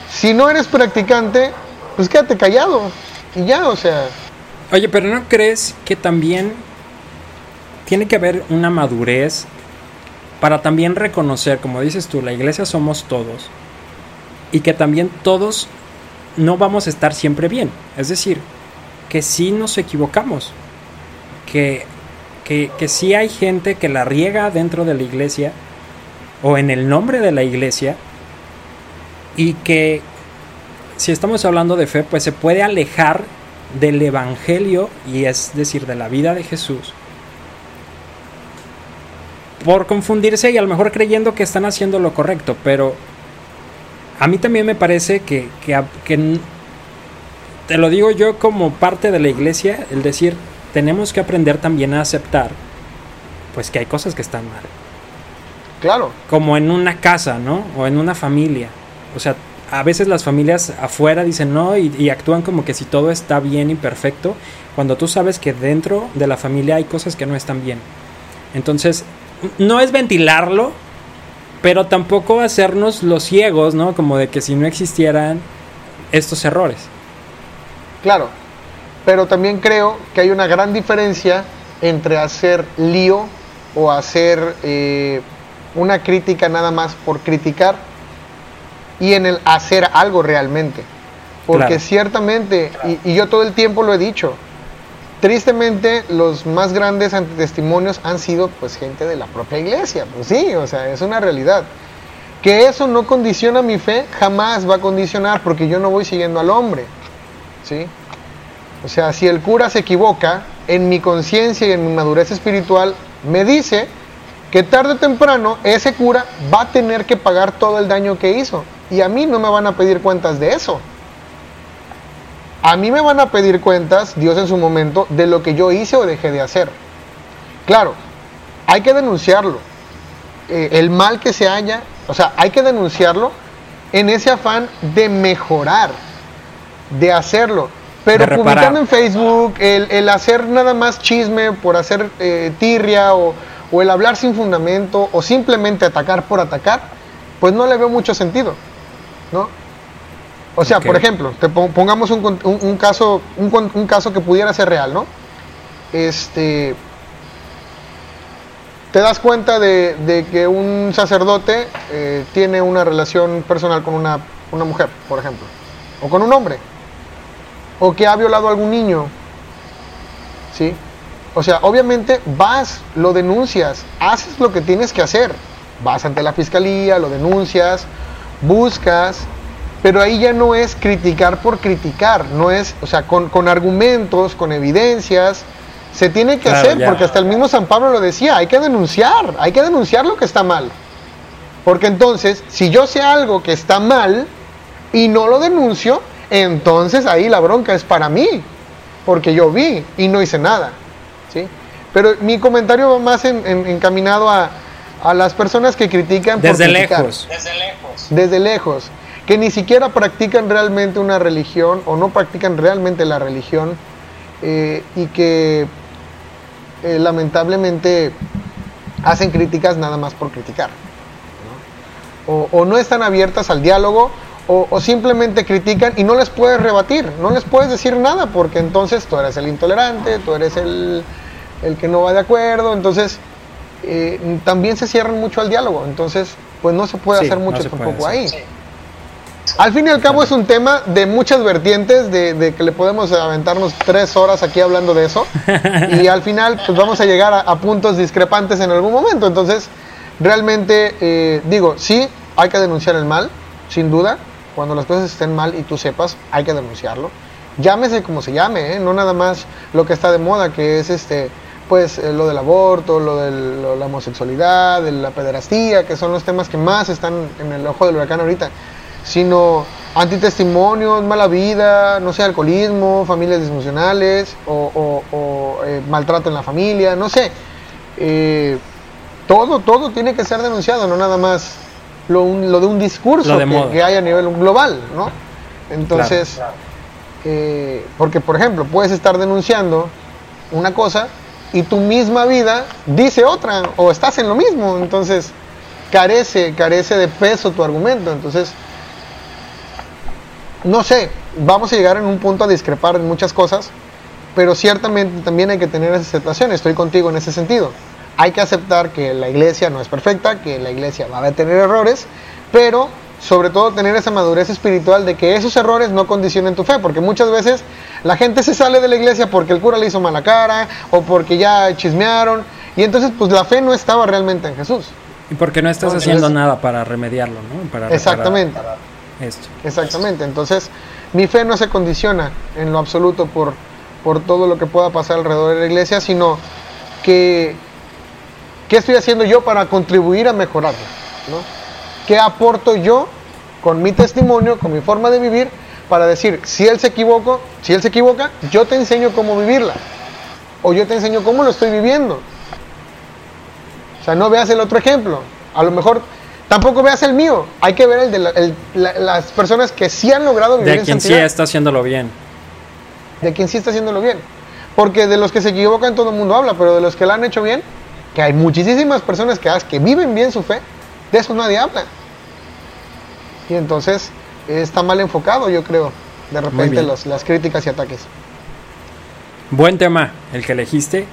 Si no eres practicante, pues quédate callado y ya, o sea. Oye, pero ¿no crees que también tiene que haber una madurez para también reconocer, como dices tú, la iglesia somos todos y que también todos no vamos a estar siempre bien? Es decir, que sí nos equivocamos, que, que, que sí hay gente que la riega dentro de la iglesia o en el nombre de la iglesia y que si estamos hablando de fe, pues se puede alejar del Evangelio y es decir, de la vida de Jesús por confundirse y a lo mejor creyendo que están haciendo lo correcto, pero a mí también me parece que, que, que te lo digo yo como parte de la iglesia, el decir, tenemos que aprender también a aceptar, pues que hay cosas que están mal. Claro. Como en una casa, ¿no? O en una familia. O sea, a veces las familias afuera dicen no y, y, actúan como que si todo está bien y perfecto, cuando tú sabes que dentro de la familia hay cosas que no están bien. Entonces, no es ventilarlo, pero tampoco hacernos los ciegos, ¿no? Como de que si no existieran estos errores. Claro, pero también creo que hay una gran diferencia entre hacer lío o hacer eh, una crítica nada más por criticar y en el hacer algo realmente. Porque ciertamente, y, y, yo todo el tiempo lo he dicho, tristemente los más grandes antitestimonios han sido pues gente de la propia iglesia. Pues sí, o sea, es una realidad. Que eso no condiciona mi fe, jamás va a condicionar porque yo no voy siguiendo al hombre. ¿sí? O sea, si el cura se equivoca, en mi conciencia y en mi madurez espiritual me dice que tarde o temprano ese cura va a tener que pagar todo el daño que hizo. Y a mí no me van a pedir cuentas de eso. A mí me van a pedir cuentas, Dios en su momento, de lo que yo hice o dejé de hacer. Claro, hay que denunciarlo. Eh, el mal que se haya, o sea, hay que denunciarlo en ese afán de mejorar, de hacerlo. Pero publicando en Facebook, el, hacer nada más chisme por hacer eh, tirria o, el hablar sin fundamento o simplemente atacar por atacar, pues no le veo mucho sentido, ¿no? O sea, por ejemplo, te pongamos un, caso, un, caso que pudiera ser real, ¿no? Este, te das cuenta de, que un sacerdote eh, tiene una relación personal con una, una mujer, por ejemplo, o con un hombre o que ha violado a algún niño. ¿Sí? O sea, obviamente vas, lo denuncias, haces lo que tienes que hacer. Vas ante la fiscalía, lo denuncias, buscas, pero ahí ya no es criticar por criticar, no es, o sea, con, argumentos, con evidencias, se tiene que hacer, porque hasta el mismo San Pablo lo decía, hay que denunciar, hay que denunciar lo que está mal. Porque entonces, si yo sé algo que está mal y no lo denuncio, entonces ahí la bronca es para mí, porque yo vi y no hice nada. ¿sí? Pero mi comentario va más encaminado a, a las personas que critican por Desde criticar. lejos. Desde lejos. desde lejos, que ni siquiera practican realmente una religión o no practican realmente la religión eh, y que eh, lamentablemente hacen críticas nada más por criticar. ¿no? O, o no están abiertas al diálogo o, o simplemente critican y no les puedes rebatir, no les puedes decir nada porque entonces tú eres el intolerante, tú eres el, el que no va de acuerdo, entonces eh, también se cierran mucho al diálogo, entonces pues no se puede Sí, hacer mucho tampoco hacer. ahí. Sí. Al fin y al cabo es un tema de muchas vertientes, de, de que le podemos aventarnos tres horas aquí hablando de eso. y al final pues vamos a llegar a, a puntos discrepantes en algún momento. Entonces, realmente, eh, digo, sí, hay que denunciar el mal, sin duda. Cuando las cosas estén mal y tú sepas, hay que denunciarlo. Llámese como se llame, ¿eh? no nada más lo que está de moda, que es este pues eh, lo del aborto, lo de la homosexualidad, de la pederastía, que son los temas que más están en el ojo del huracán ahorita sino antitestimonios, mala vida, no sé, alcoholismo, familias disfuncionales o, o- o, eh, maltrato en la familia, no sé. Eh, todo, todo tiene que ser denunciado, no nada más lo, un- lo de un discurso de que, hay a nivel global, ¿no? Entonces, Claro. eh, porque por ejemplo, puedes estar denunciando una cosa y tu misma vida dice otra o estás en lo mismo, entonces carece, carece de peso tu argumento, entonces no sé, vamos a llegar en un punto a discrepar en muchas cosas, pero ciertamente también hay que tener esa aceptación, estoy contigo en ese sentido. Hay que aceptar que la iglesia no es perfecta, que la iglesia va a tener errores, pero sobre todo tener esa madurez espiritual de que esos errores no condicionen tu fe, porque muchas veces la gente se sale de la iglesia porque el cura le hizo mala cara o porque ya chismearon, y entonces pues la fe no estaba realmente en Jesús. Y porque no estás Entonces- haciendo nada para remediarlo, ¿no? Para reparar Exactamente. Esto. Exactamente, entonces mi fe no se condiciona en lo absoluto por, por todo lo que pueda pasar alrededor de la iglesia, sino que qué estoy haciendo yo para contribuir a mejorarla, ¿no? ¿Qué aporto yo con mi testimonio, con mi forma de vivir, para decir, si él se equivocó, si él se equivoca, yo te enseño cómo vivirla, o yo te enseño cómo lo estoy viviendo. O sea, no veas el otro ejemplo. A lo mejor tampoco veas el mío. Hay que ver el de la- el- la- las personas que sí han logrado vivir De en quien sí está haciéndolo bien. de quien sí está haciéndolo bien. Porque de los que se equivocan todo el mundo habla, pero de los que la han hecho bien, que hay muchísimas personas que, viven bien su fe, de eso nadie habla. Y entonces está mal enfocado, yo creo, de repente los- las críticas y ataques. Buen tema el que elegiste.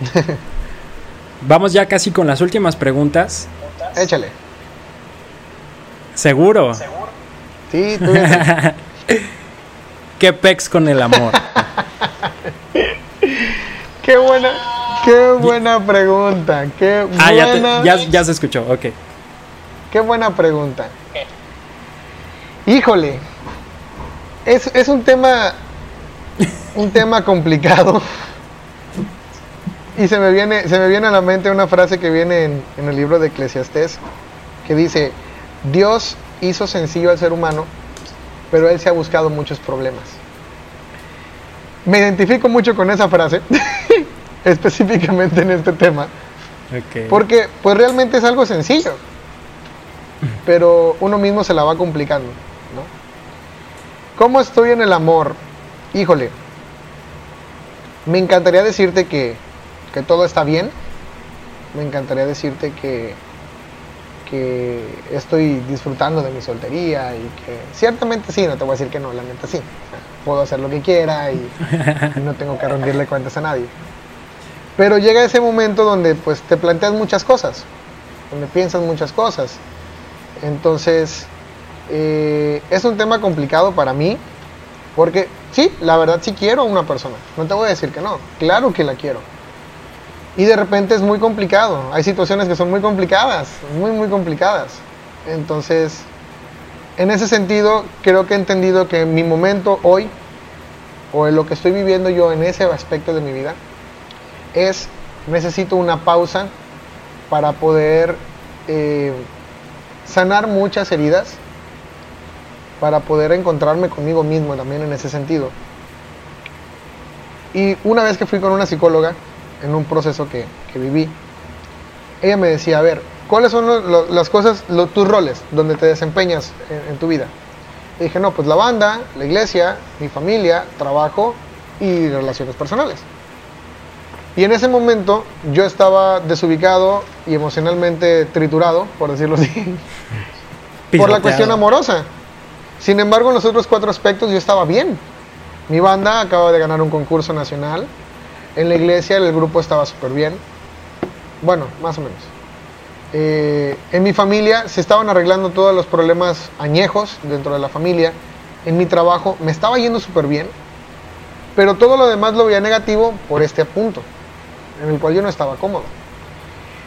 Vamos ya casi con las últimas preguntas. Échale. Seguro. ¿Seguro? Sí, tú. ¿Qué pex con el amor? qué buena, qué buena pregunta. Qué Ah, ya, te- buena. ya, ya se escuchó, ok. Qué buena pregunta. Híjole, es, es un tema, un tema complicado. Y se me viene, se me viene a la mente una frase que viene en, en el libro de Eclesiastés, que dice, Dios hizo sencillo al ser humano, pero él se ha buscado muchos problemas. Me identifico mucho con esa frase, específicamente en este tema. Porque pues realmente es algo sencillo. Pero uno mismo se la va complicando, ¿no? ¿Cómo estoy en el amor? Híjole. Me encantaría decirte que, que todo está bien. Me encantaría decirte que, que estoy disfrutando de mi soltería y que ciertamente sí, no te voy a decir que no, la neta sí. Puedo hacer lo que quiera y, y no tengo que rendirle cuentas a nadie. Pero llega ese momento donde pues te planteas muchas cosas, donde piensas muchas cosas. Entonces, eh, es un tema complicado para mí, porque sí, la verdad sí quiero a una persona, no te voy a decir que no, claro que la quiero. Y de repente es muy complicado, hay situaciones que son muy complicadas, muy, muy complicadas. Entonces, en ese sentido, creo que he entendido que mi momento hoy, o en lo que estoy viviendo yo en ese aspecto de mi vida, es necesito una pausa para poder eh, sanar muchas heridas, para poder encontrarme conmigo mismo también en ese sentido. Y una vez que fui con una psicóloga, en un proceso que, que viví, ella me decía, a ver, ¿cuáles son lo- lo- las cosas, lo- tus roles, donde te desempeñas en, en tu vida? Y dije, no, pues la banda, la iglesia, mi familia, trabajo y relaciones personales. Y en ese momento yo estaba desubicado y emocionalmente triturado, por decirlo así, por la Pisoteado. cuestión amorosa. Sin embargo, en los otros cuatro aspectos yo estaba bien. Mi banda acaba de ganar un concurso nacional. En la iglesia el grupo estaba súper bien. Bueno, más o menos. Eh, en mi familia se estaban arreglando todos los problemas añejos dentro de la familia. En mi trabajo me estaba yendo súper bien. Pero todo lo demás lo veía negativo por este punto, en el cual yo no estaba cómodo.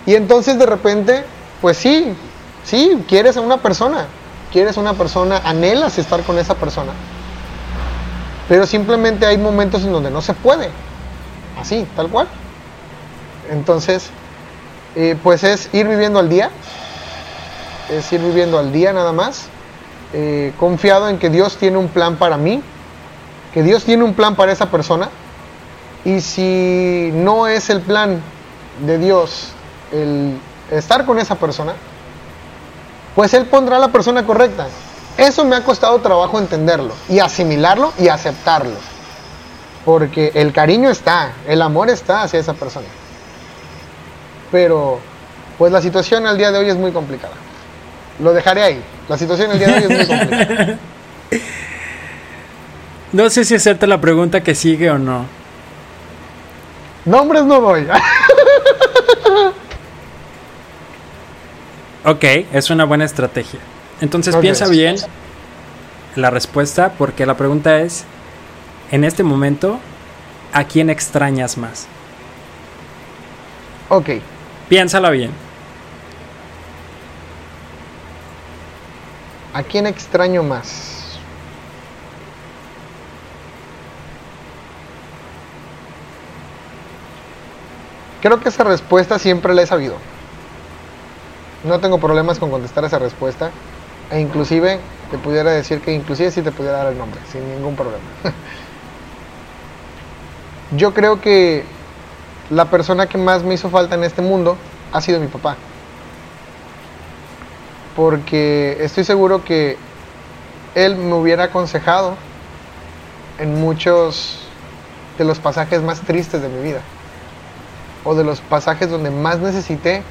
Y entonces de repente, pues sí, sí, quieres a una persona, quieres a una persona, anhelas estar con esa persona. Pero simplemente hay momentos en donde no se puede. Así, tal cual. Entonces, eh, pues es ir viviendo al día. Es ir viviendo al día nada más. eh, confiado en que Dios tiene un plan para mí. Que Dios tiene un plan para esa persona. Y si no es el plan de Dios el estar con esa persona, pues Él pondrá a la persona correcta. Eso me ha costado trabajo entenderlo y asimilarlo y aceptarlo. Porque el cariño está, el amor está hacia esa persona. Pero, pues la situación al día de hoy es muy complicada. Lo dejaré ahí. La situación al día de hoy es muy complicada. No sé si hacerte la pregunta que sigue o no. Nombres no doy. Ok, es una buena estrategia. Entonces piensa bien la respuesta porque la pregunta es, en este momento, ¿a quién extrañas más? ok. Piénsala bien. ¿A quién extraño más? Creo que esa respuesta siempre la he sabido. No tengo problemas con contestar esa respuesta. E inclusive te pudiera decir que inclusive sí te pudiera dar el nombre, sin ningún problema. Yo creo que la persona que más me hizo falta en este mundo ha sido mi papá porque estoy seguro que él me hubiera aconsejado en muchos de los pasajes más tristes de mi vida o de los pasajes donde más necesité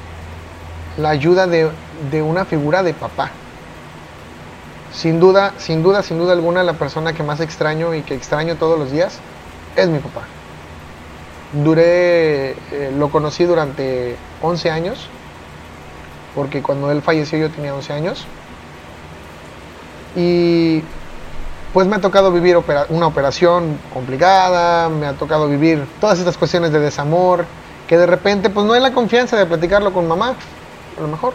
la ayuda de, de una figura de papá. Sin duda, sin duda, sin duda alguna, la persona que más extraño y que extraño todos los días es mi papá. Duré, eh, lo conocí durante 11 años porque cuando él falleció yo tenía 11 años. Y pues me ha tocado vivir una operación complicada, me ha tocado vivir todas estas cuestiones de desamor, que de repente pues no hay la confianza de platicarlo con mamá, a lo mejor.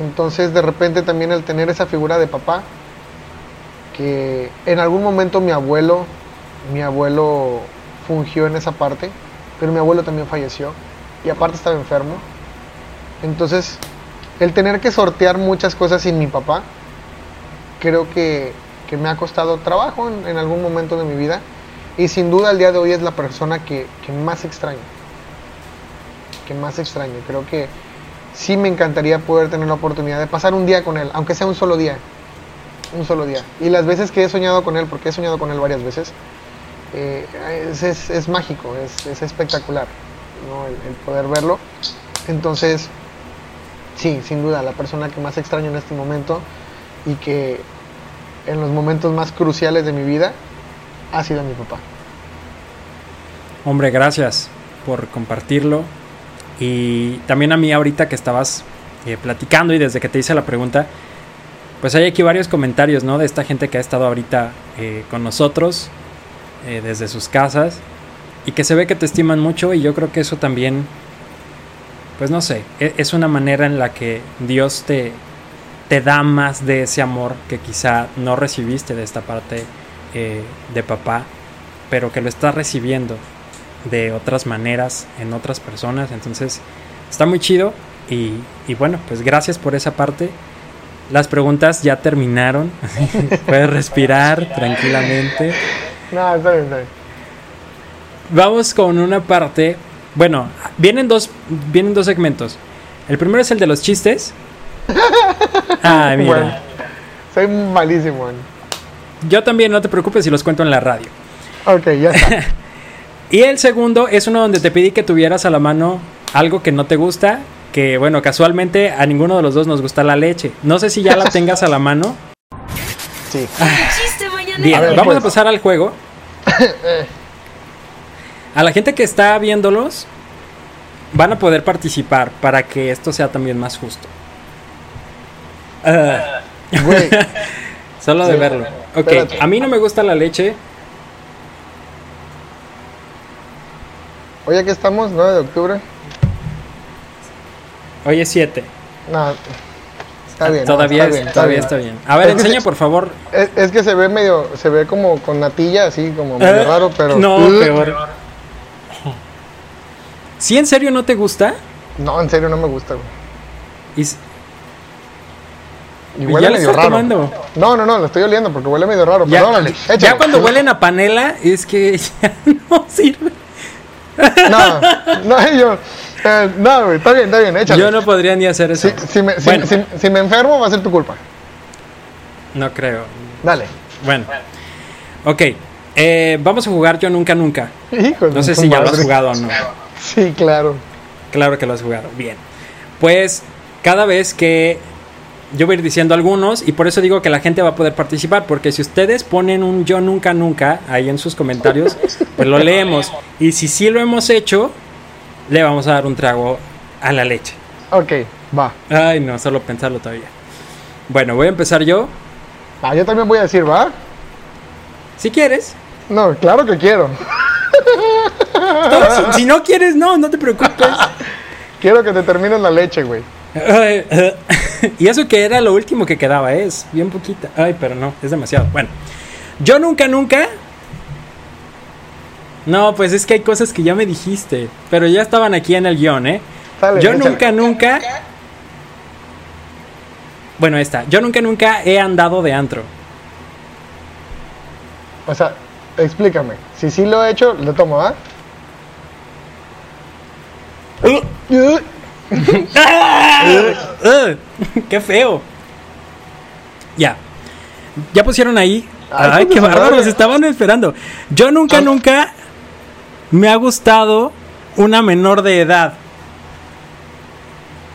Entonces de repente también el tener esa figura de papá, que en algún momento mi abuelo, mi abuelo fungió en esa parte, pero mi abuelo también falleció y aparte estaba enfermo. Entonces, el tener que sortear muchas cosas sin mi papá, creo que, que me ha costado trabajo en, algún momento de mi vida. Y sin duda el día de hoy es la persona que, que más extraño. Que más extraño. Creo que sí me encantaría poder tener la oportunidad de pasar un día con él, aunque sea un solo día. Un solo día. Y las veces que he soñado con él, porque he soñado con él varias veces, eh, es, es- mágico, es, es espectacular ¿no? el, el poder verlo. Entonces, sí, sin duda, la persona que más extraño en este momento y que en los momentos más cruciales de mi vida ha sido mi papá. Hombre, gracias por compartirlo. Y también a mí ahorita que estabas eh, platicando y desde que te hice la pregunta, pues hay aquí varios comentarios, ¿no? De esta gente que ha estado ahorita eh, con nosotros eh, desde sus casas y que se ve que te estiman mucho y yo creo que eso también, pues no sé, e- es una manera en la que Dios te, te da más de ese amor que quizá no recibiste de esta parte eh, de papá, pero que lo estás recibiendo de otras maneras en otras personas. Entonces está muy chido y, y bueno, pues gracias por esa parte. Las preguntas ya terminaron. Puedes respirar tranquilamente. No, está bien, está bien. Vamos con una parte Bueno, vienen dos, vienen dos segmentos. El primero es el de los chistes. Ah, mira. Bueno, soy malísimo. man. Yo también, no te preocupes si los cuento en la radio. Ok, ya está. Y el segundo es uno donde te pedí que tuvieras a la mano algo que no te gusta, que bueno, casualmente a ninguno de los dos nos gusta la leche. No sé si ya la tengas a la mano. Sí. Bien, A ver, vamos pues. a pasar al juego. A la gente que está viéndolos van a poder participar para que esto sea también más justo. Ah, Güey, solo de Sí. verlo. Ok, Espérate. a mí no me gusta la leche. hoy aquí estamos, 9 de octubre. Hoy es 7. No, está bien. no, todavía, está es- bien, está todavía bien. está bien. A ver, Es enseña se- por favor. Es, es que se ve medio, se ve como con natilla, así como medio Eh, raro, pero. No, Uh, peor. ¿Sí en serio no te gusta? No, en serio no me gusta, güey. Y s- Y ¿Y huele ya medio raro. tomando? No, no, no, lo estoy oliendo porque huele medio raro. ya, Perdónale, ya cuando huelen a panela es que ya no sirve. No, no, yo. Eh, no, güey, está bien, está bien, échale. Yo no podría ni hacer eso. Si, si me, Bueno. si- si me enfermo, va a ser tu culpa. No creo. Dale. Bueno. Ok. eh, vamos a jugar Yo Nunca Nunca. Hijo de No sé si ya lo has jugado o no. Sí, claro. Claro que lo has jugado. Bien. Pues cada vez que yo voy a ir diciendo algunos y por eso digo que la gente va a poder participar porque si ustedes ponen un yo nunca nunca ahí en sus comentarios, pues lo leemos y si sí lo hemos hecho, le vamos a dar un trago a la leche. Ok, va. Ay, no, solo pensarlo todavía. Bueno, voy a empezar yo. Ah, yo también voy a decir, ¿va? Si quieres. No, claro que quiero. No, si, si no quieres, no, no te preocupes. Quiero que te termines la leche, güey. Ay, y eso que era lo último que quedaba, es bien poquita. Ay, pero no, es demasiado. Bueno, yo nunca, nunca. No, pues es que hay cosas que ya me dijiste, pero ya estaban aquí en el guion, ¿eh? Dale, yo échale. nunca, nunca. Bueno, esta. Yo nunca, nunca he andado de antro. O sea, explícame. Si sí lo he hecho, lo tomo. Ugh, ¡Qué feo! Ya. ¿Ya pusieron ahí? Ay, Ay, pues, qué madre. bárbaros, estaban esperando. Yo nunca, Ah. nunca me ha gustado una menor de edad.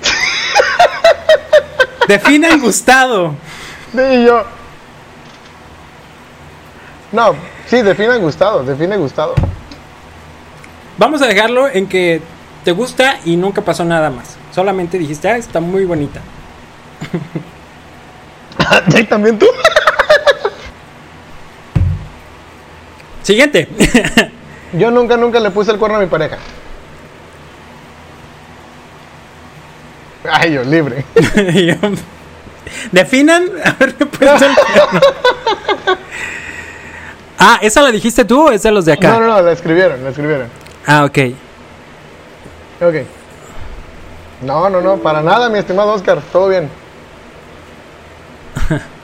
Definan gustado. Y yo. No, sí, define gustado, define gustado. Vamos a dejarlo en que te gusta y nunca pasó nada más. Solamente dijiste, ah, está muy bonita. ¿Y también tú? Siguiente. Yo nunca, nunca le puse el cuerno a mi pareja. Ay, yo, libre. Definan haberme puesto el cuerno. Ah, ¿esa la dijiste tú o es de los de acá? No, no, no, la escribieron, la escribieron. Ah, ok. Ok. No, no, no, para nada, mi estimado Oscar, todo bien.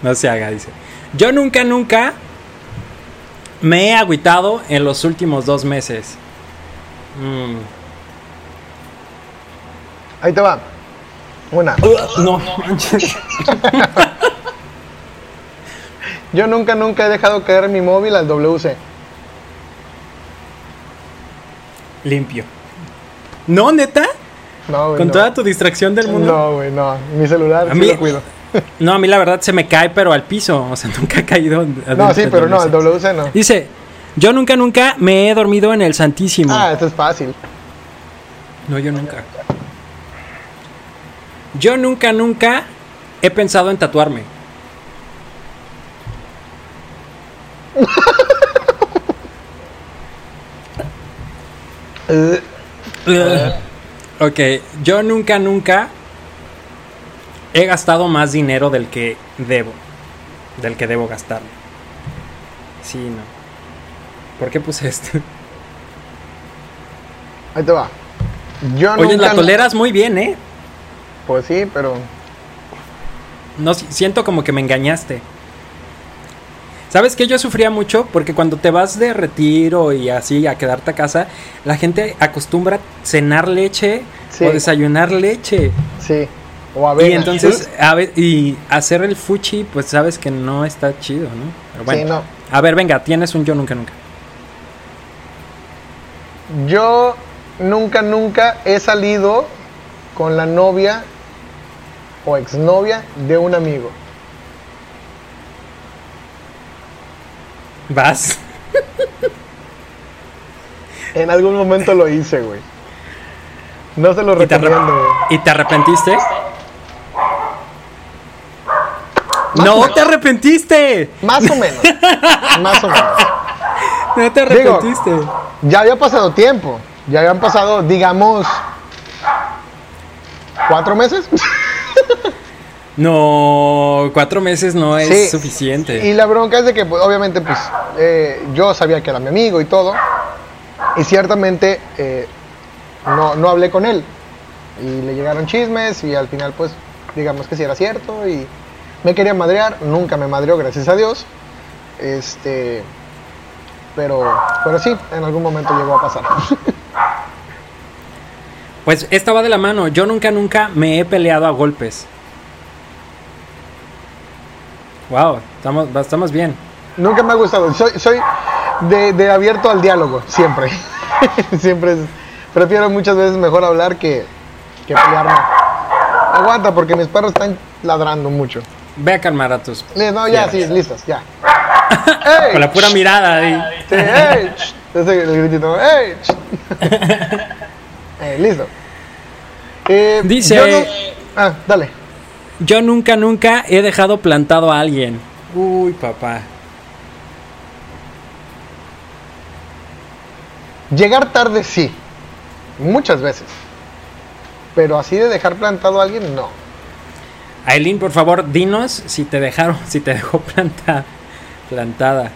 No se haga, dice. Yo nunca, nunca me he agüitado en los últimos dos meses. Mm. Ahí te va. Una. No, manches. Yo nunca, nunca he dejado caer mi móvil al WC. Limpio. ¿No, neta? No, güey. Con no. toda tu distracción del mundo. No, güey, no. Mi celular A sí mí- lo cuido. No, a mí la verdad se me cae, pero al piso. O sea, nunca ha caído. No, sí, pero no, al WC no. Dice, yo nunca, nunca me he dormido en el Santísimo. Ah, esto es fácil. No, yo nunca. Yo nunca, nunca he pensado en tatuarme. Ok, yo nunca, nunca he gastado más dinero del que debo. Del que debo gastarme. Sí, no. ¿Por qué puse esto? Ahí te va. Yo Oye, nunca. la toleras muy bien, ¿eh? Pues sí, pero. No, si- siento como que me engañaste. ¿Sabes qué? Yo sufría mucho porque cuando te vas de retiro y así a quedarte a casa, la gente acostumbra cenar leche Sí. o desayunar leche. Sí. O avena. Y entonces, a y hacer el fuchi, pues sabes que no está chido, ¿no? Pero bueno. Sí, no. A ver, venga, tienes un yo nunca nunca. Yo nunca, nunca he salido con la novia o exnovia de un amigo. Vas. En algún momento lo hice, güey. No se lo ¿Y te, arrep- recomiendo, güey. ¿Y te arrepentiste? Más o ¡No te arrepentiste! Más o menos. Más o menos. No te Digo- arrepentiste. Ya había pasado tiempo. Ya habían pasado, digamos, cuatro meses. No, cuatro meses no es Sí. suficiente. Y la bronca es de que, pues, obviamente, pues, eh, yo sabía que era mi amigo y todo. Y ciertamente eh, no, no hablé con él. Y le llegaron chismes y al final, pues, digamos que sí era cierto. Y me quería madrear. Nunca me madreó, gracias a Dios. Este. Pero, pero sí, en algún momento llegó a pasar. Pues esta va de la mano. Yo nunca, nunca me he peleado a golpes. Wow, estamos, estamos bien. Nunca me ha gustado. Soy, soy de, de abierto al diálogo, siempre. siempre es- prefiero muchas veces mejor hablar que, que pelearme. Aguanta, porque mis perros están ladrando mucho. Ve a calmar a tus. Li- No, ya, sí, listos, ya. ¡Ey! Con la pura mirada ahí. Sí, ¡Ey! el gritito, ¡Ey! Eh, listo. Eh, Dice- yo no- Ah, dale. Yo nunca, nunca he dejado plantado a alguien. Uy, papá. Llegar tarde sí. Muchas veces. Pero así de dejar plantado a alguien, no. Aileen, por favor, dinos si te dejaron, si te dejó plantada. Plantada.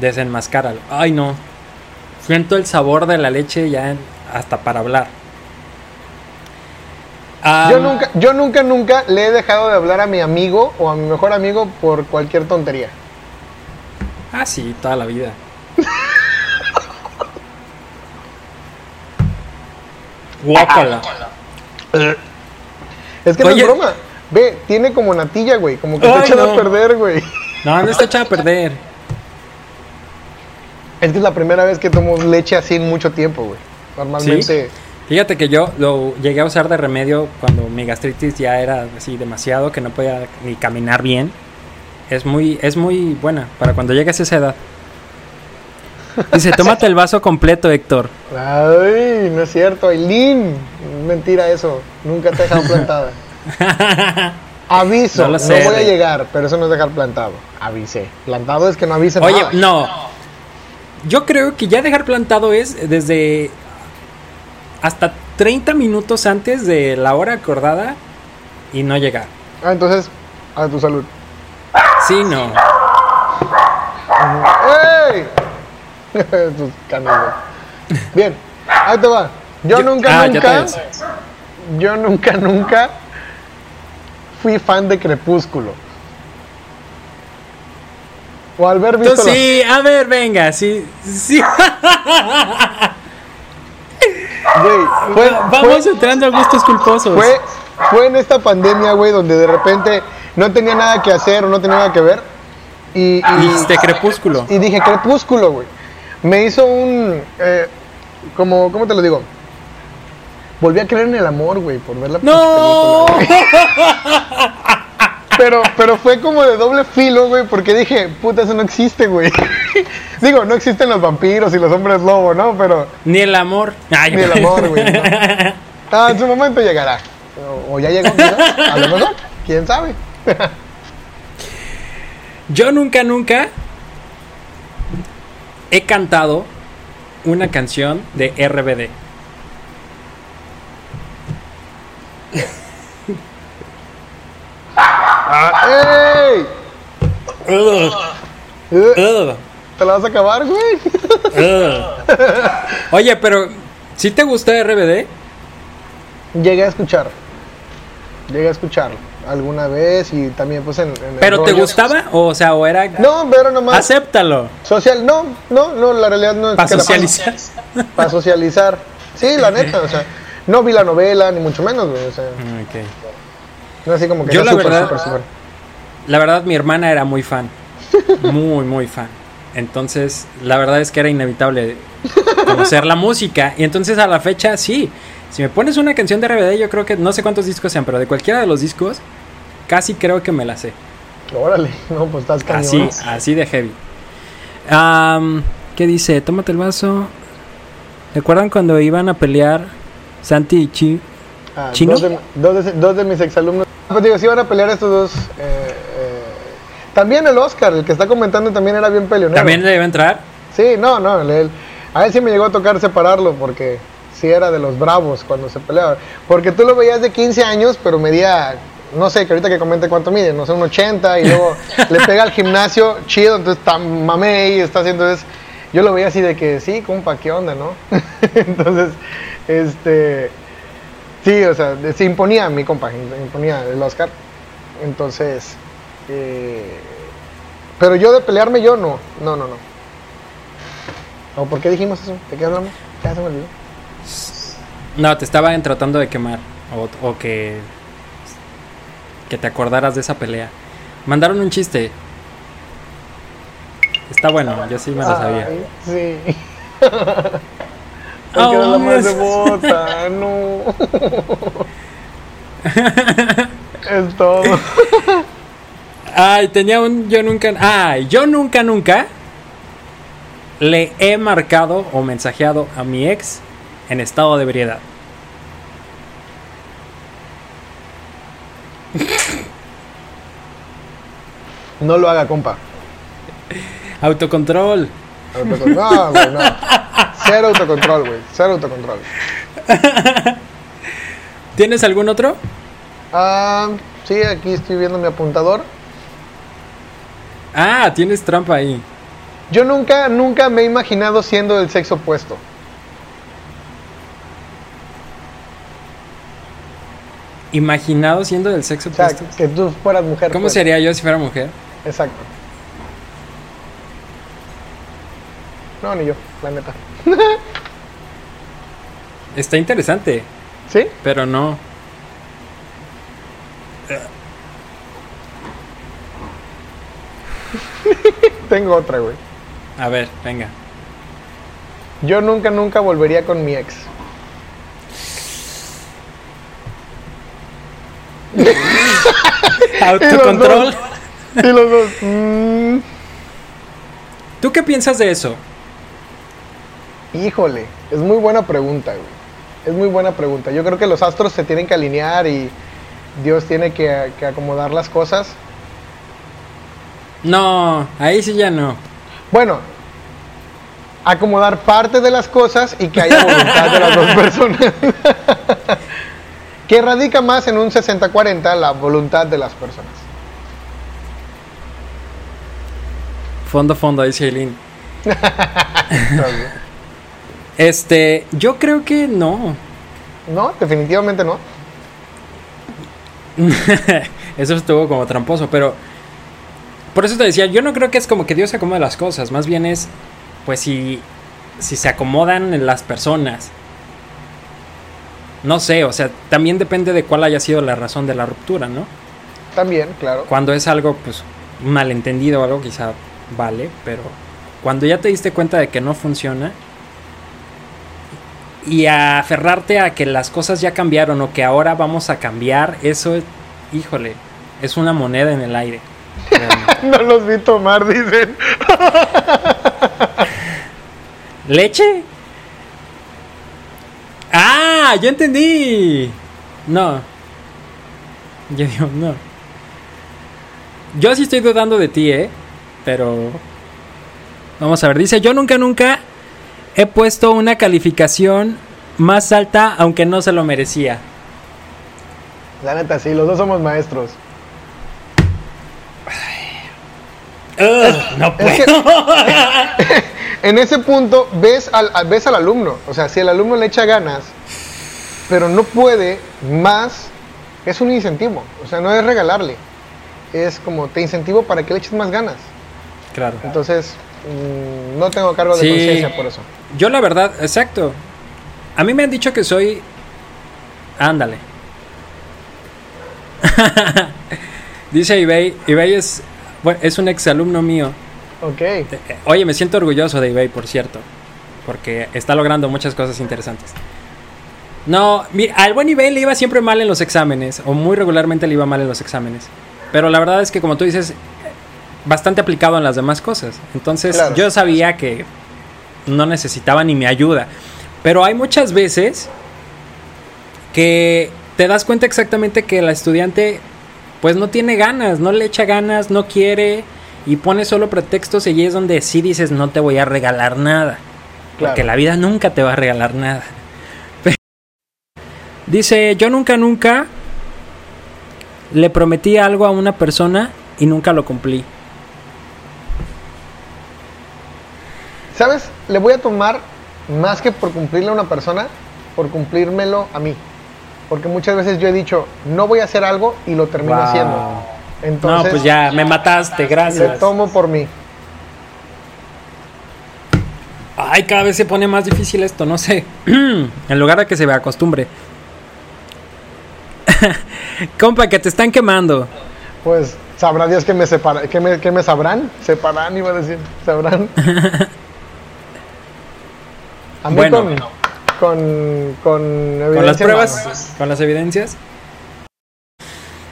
Desenmascáralo. Ay, no. Siento el sabor de la leche ya en- hasta para hablar. Yo nunca, yo nunca, nunca le he dejado de hablar a mi amigo o a mi mejor amigo por cualquier tontería. Ah, sí, toda la vida. Guácala. Es que no Oye. es broma. Ve, tiene como natilla, güey. Como que Ay, está echado no. a perder, güey. No, no está echada a perder. Es que es la primera vez que tomo leche así en mucho tiempo, güey. Normalmente. Fíjate que yo lo llegué a usar de remedio cuando mi gastritis ya era así demasiado que no podía ni caminar bien. Es muy, es muy buena para cuando llegues a esa edad. Dice, tómate el vaso completo, Héctor. Ay, no es cierto, Aileen. Mentira eso. Nunca te he dejado plantada. Aviso, No no, lo sé, voy a llegar, pero eso no es dejar plantado. Avisé. Plantado es que no avise Oye, nada. no. Yo creo que ya dejar plantado es desde hasta 30 minutos antes de la hora acordada y no llegar. Ah, entonces, a tu salud. Sí, no. ¡Ey! Canales. Bien, ahí te va. Yo, Yo- nunca, ah, nunca. Yo nunca, nunca fui fan de Crepúsculo. O al ver visto la- sí, a ver, venga, sí, sí. Güey, fue, Vamos fue- entrando a gustos culposos. fue, fue en esta pandemia, güey, donde de repente no tenía nada que hacer o no tenía nada que ver. Y, y- Dijiste crepúsculo. Y dije, crepúsculo, güey. Me hizo un. eh, como, ¿Cómo te lo digo? Volví a creer en el amor, güey, por ver la película. Pero, pero fue como de doble filo, güey, porque dije, puta, eso no existe, güey. Digo, no existen los vampiros y los hombres lobo, ¿no? Pero Ni el amor. Ay, ni el amor, güey. ¿no? Ah, en su momento llegará. O, o ya llegó, a lo mejor, quién sabe. Yo nunca, nunca he cantado una canción de RBD. Ah, ¡Ey! ¿Te la vas a acabar, güey? Oye, pero ¿sí te gusta RBD? Llegué a escuchar. Llegué a escucharlo. Alguna vez y también pues en, en ¿Pero te gustaba? O sea, o era... No, pero nomás Acéptalo. social, no, no, no, la realidad no es Para socializar. para socializar. Sí, la neta, o sea, no vi la novela ni mucho menos, güey, o sea, Ok. no así como que Yo la verdad-. La verdad, mi hermana era muy fan. Muy, muy fan. Entonces, la verdad es que era inevitable conocer la música. Y entonces a la fecha, sí. Si me pones una canción de RBD, yo creo que no sé cuántos discos sean, pero de cualquiera de los discos, casi creo que me la sé. Órale, no, pues estás cañón. Así, así de heavy. Am, ¿Qué dice? Tómate el vaso. ¿Recuerdan cuando iban a pelear Santi y Chi? Ah, ¿Chino? Dos de, dos de- dos de mis exalumnos. Pues digo, si van a pelear estos dos. eh, eh, también el Oscar, el que está comentando, también era bien peleonero. ¿También le iba a entrar? Sí, no, no. él- a él sí me llegó a tocar separarlo porque sí era de los bravos cuando se peleaba. Porque tú lo veías de 15 años, pero medía, no sé, que ahorita que comente cuánto mide, no sé, un 80 y luego le pega al gimnasio, chido, entonces está mamé y está haciendo eso. Yo lo veía así de que, sí, compa, ¿qué onda, no? entonces, este. Sí, o sea, se imponía mi compa, imponía el Oscar. Entonces. eh, pero yo de pelearme, yo no. No, no, no. ¿O por qué dijimos eso? ¿De qué hablamos? Ya se me olvidó. No, te estaban tratando de quemar. O, o que. Que te acordaras de esa pelea. Mandaron un chiste. Está bueno, yo sí me lo sabía. Ay, sí. Oh, Porque la más devota, no. es todo. Ay, tenía un yo nunca. Ay, yo nunca, nunca le he marcado o mensajeado a mi ex en estado de ebriedad. No lo haga, compa. Autocontrol. Autocontrol. No, güey, no. Cero autocontrol, güey. Cero autocontrol. ¿Tienes algún otro? Ah, sí, aquí estoy viendo mi apuntador. Ah, tienes trampa ahí. Yo nunca, nunca me he imaginado siendo del sexo opuesto. Imaginado siendo del sexo O sea, opuesto. que tú fueras mujer. ¿Cómo pues. sería yo si fuera mujer? Exacto. No, ni yo, la neta. Está interesante, ¿Sí? pero no. Tengo otra, güey. A ver, venga. Yo nunca, nunca volvería con mi ex. Autocontrol. Y los dos. mm, ¿Tú qué piensas de eso? híjole, es muy buena pregunta, güey. Es muy buena pregunta. Yo creo que los astros se tienen que alinear y Dios tiene que, que acomodar las cosas. No, ahí sí ya no. Bueno, acomodar parte de las cosas y que haya voluntad de las dos personas. que radica más en un 60-40 la voluntad de las personas. Fondo, fondo, dice Eileen. Este, yo creo que no. No, definitivamente no. Eso estuvo como tramposo, pero por eso te decía, yo no creo que es como que Dios acomode las cosas, más bien es pues si si se acomodan en las personas. No sé, o sea, también depende de cuál haya sido la razón de la ruptura, ¿no? También, claro. Cuando es algo pues malentendido o algo quizá vale, pero cuando ya te diste cuenta de que no funciona y a aferrarte a que las cosas ya cambiaron o que ahora vamos a cambiar, eso, híjole, es una moneda en el aire. No los vi tomar, dicen. ¿Leche? ¡Ah! ¡Ya entendí! No. Yo digo, no. Yo sí estoy dudando de ti, ¿eh? Pero... Vamos a ver, dice, yo nunca, nunca he puesto una calificación más alta aunque no se lo merecía. La neta, sí, los dos somos maestros. no Es que en ese punto ves al, ves al alumno. O sea, si el alumno le echa ganas, pero no puede más, es un incentivo, o sea, no es regalarle, es como te incentivo para que le eches más ganas. Claro. Entonces, mm, no tengo cargo de Sí. conciencia por eso. Yo la verdad, exacto. A mí me han dicho que soy... Ándale. Dice Ibey, Ibey es, bueno, es un exalumno mío. Ok, Eh, Oye, me siento orgulloso de eBay, por cierto. Porque está logrando muchas cosas interesantes. No, mira, al buen eBay le iba siempre mal en los exámenes. O muy regularmente le iba mal en los exámenes. Pero la verdad es que, como tú dices, bastante aplicado en las demás cosas. Entonces, Claro. yo sabía que no necesitaba ni mi ayuda. Pero hay muchas veces que te das cuenta exactamente que la estudiante pues no tiene ganas, no le echa ganas, no quiere y pone solo pretextos y ahí es donde sí dices no te voy a regalar nada. Claro. Porque la vida nunca te va a regalar nada. Dice, yo nunca, nunca le prometí algo a una persona y nunca lo cumplí. ¿Sabes? Le voy a tomar más que por cumplirle a una persona, por cumplírmelo a mí. Porque muchas veces yo he dicho, no voy a hacer algo y lo termino Wow. haciendo. Entonces, no, pues ya, me mataste, le gracias. tomo por mí. Ay, cada vez se pone más difícil esto, no sé. en lugar de que se me acostumbre. Compa, que te están quemando. Pues sabrá Dios que me, separa, que me, que me sabrán. Separan, iba a decir. Sabrán. A mí Bueno. con, con, con Con las pruebas, con las evidencias.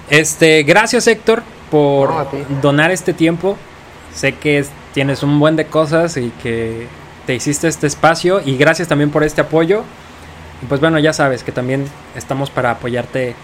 Este, gracias Héctor por No, donar este tiempo. Sé que es- tienes un buen de cosas y que te hiciste este espacio y gracias también por este apoyo. Y pues bueno, ya sabes que también estamos para apoyarte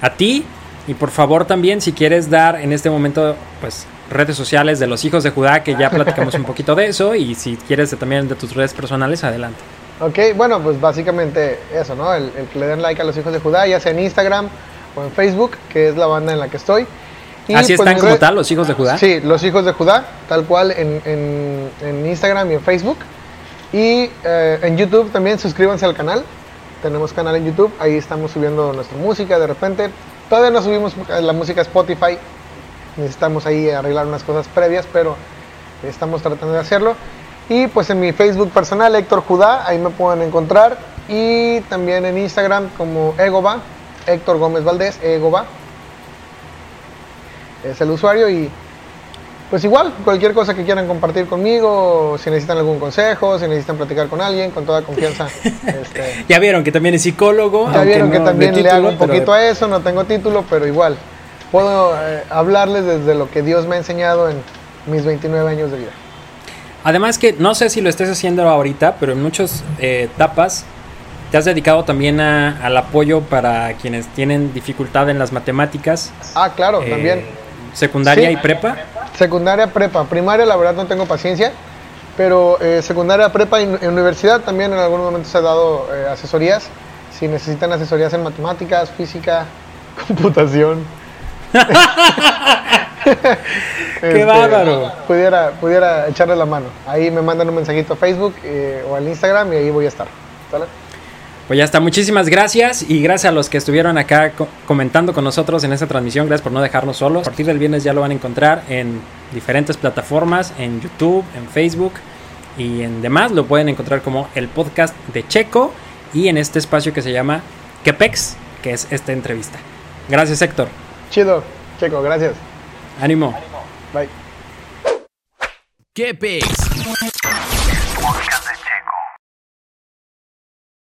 a ti y por favor también si quieres dar en este momento pues redes sociales de los hijos de Judá que ya platicamos un poquito de eso y si quieres también de tus redes personales adelante. Ok, bueno, pues básicamente eso, ¿no? El, el que le den like a los hijos de Judá, ya sea en Instagram o en Facebook, que es la banda en la que estoy. Y, Así pues, están como tal los hijos de Judá. Sí, los hijos de Judá, tal cual en, en- en Instagram y en Facebook. Y eh, en YouTube también suscríbanse al canal. Tenemos canal en YouTube, ahí estamos subiendo nuestra música de repente. Todavía no subimos la música a Spotify, necesitamos ahí arreglar unas cosas previas, pero estamos tratando de hacerlo. Y pues en mi Facebook personal, Héctor Judá, ahí me pueden encontrar. Y también en Instagram como Egoba, Héctor Gómez Valdés, Egoba. Es el usuario y pues igual, cualquier cosa que quieran compartir conmigo, si necesitan algún consejo, si necesitan platicar con alguien, con toda confianza. este, Ya vieron que también es psicólogo. ya vieron que no también le hago un poquito a eso, no tengo título, pero igual. Puedo eh, hablarles desde lo que Dios me ha enseñado en mis 29 años de vida. Además que no sé si lo estés haciendo ahorita, pero en muchas eh, etapas te has dedicado también a- al apoyo para quienes tienen dificultad en las matemáticas, Ah, claro, eh, también. secundaria Sí. y prepa. Secundaria, prepa. Primaria, la verdad no tengo paciencia, pero eh, secundaria, prepa y universidad también en algunos momentos he dado eh, asesorías. Si necesitan asesorías en matemáticas, física, computación. Este, bárbaro! Pudiera, pudiera echarle la mano. Ahí me mandan un mensajito a Facebook eh, o al Instagram y ahí voy a estar. ¿Sale? Pues ya está, muchísimas gracias y gracias a los que estuvieron acá co- comentando con nosotros en esta transmisión, gracias por no dejarnos solos. A partir del viernes ya lo van a encontrar en diferentes plataformas, en YouTube, en Facebook y en demás. Lo pueden encontrar como el podcast de Checo y en este espacio que se llama Kepex, que es esta entrevista. Gracias Héctor, Chido, Checo, gracias. ánimo. Bye. ¿Qué pex?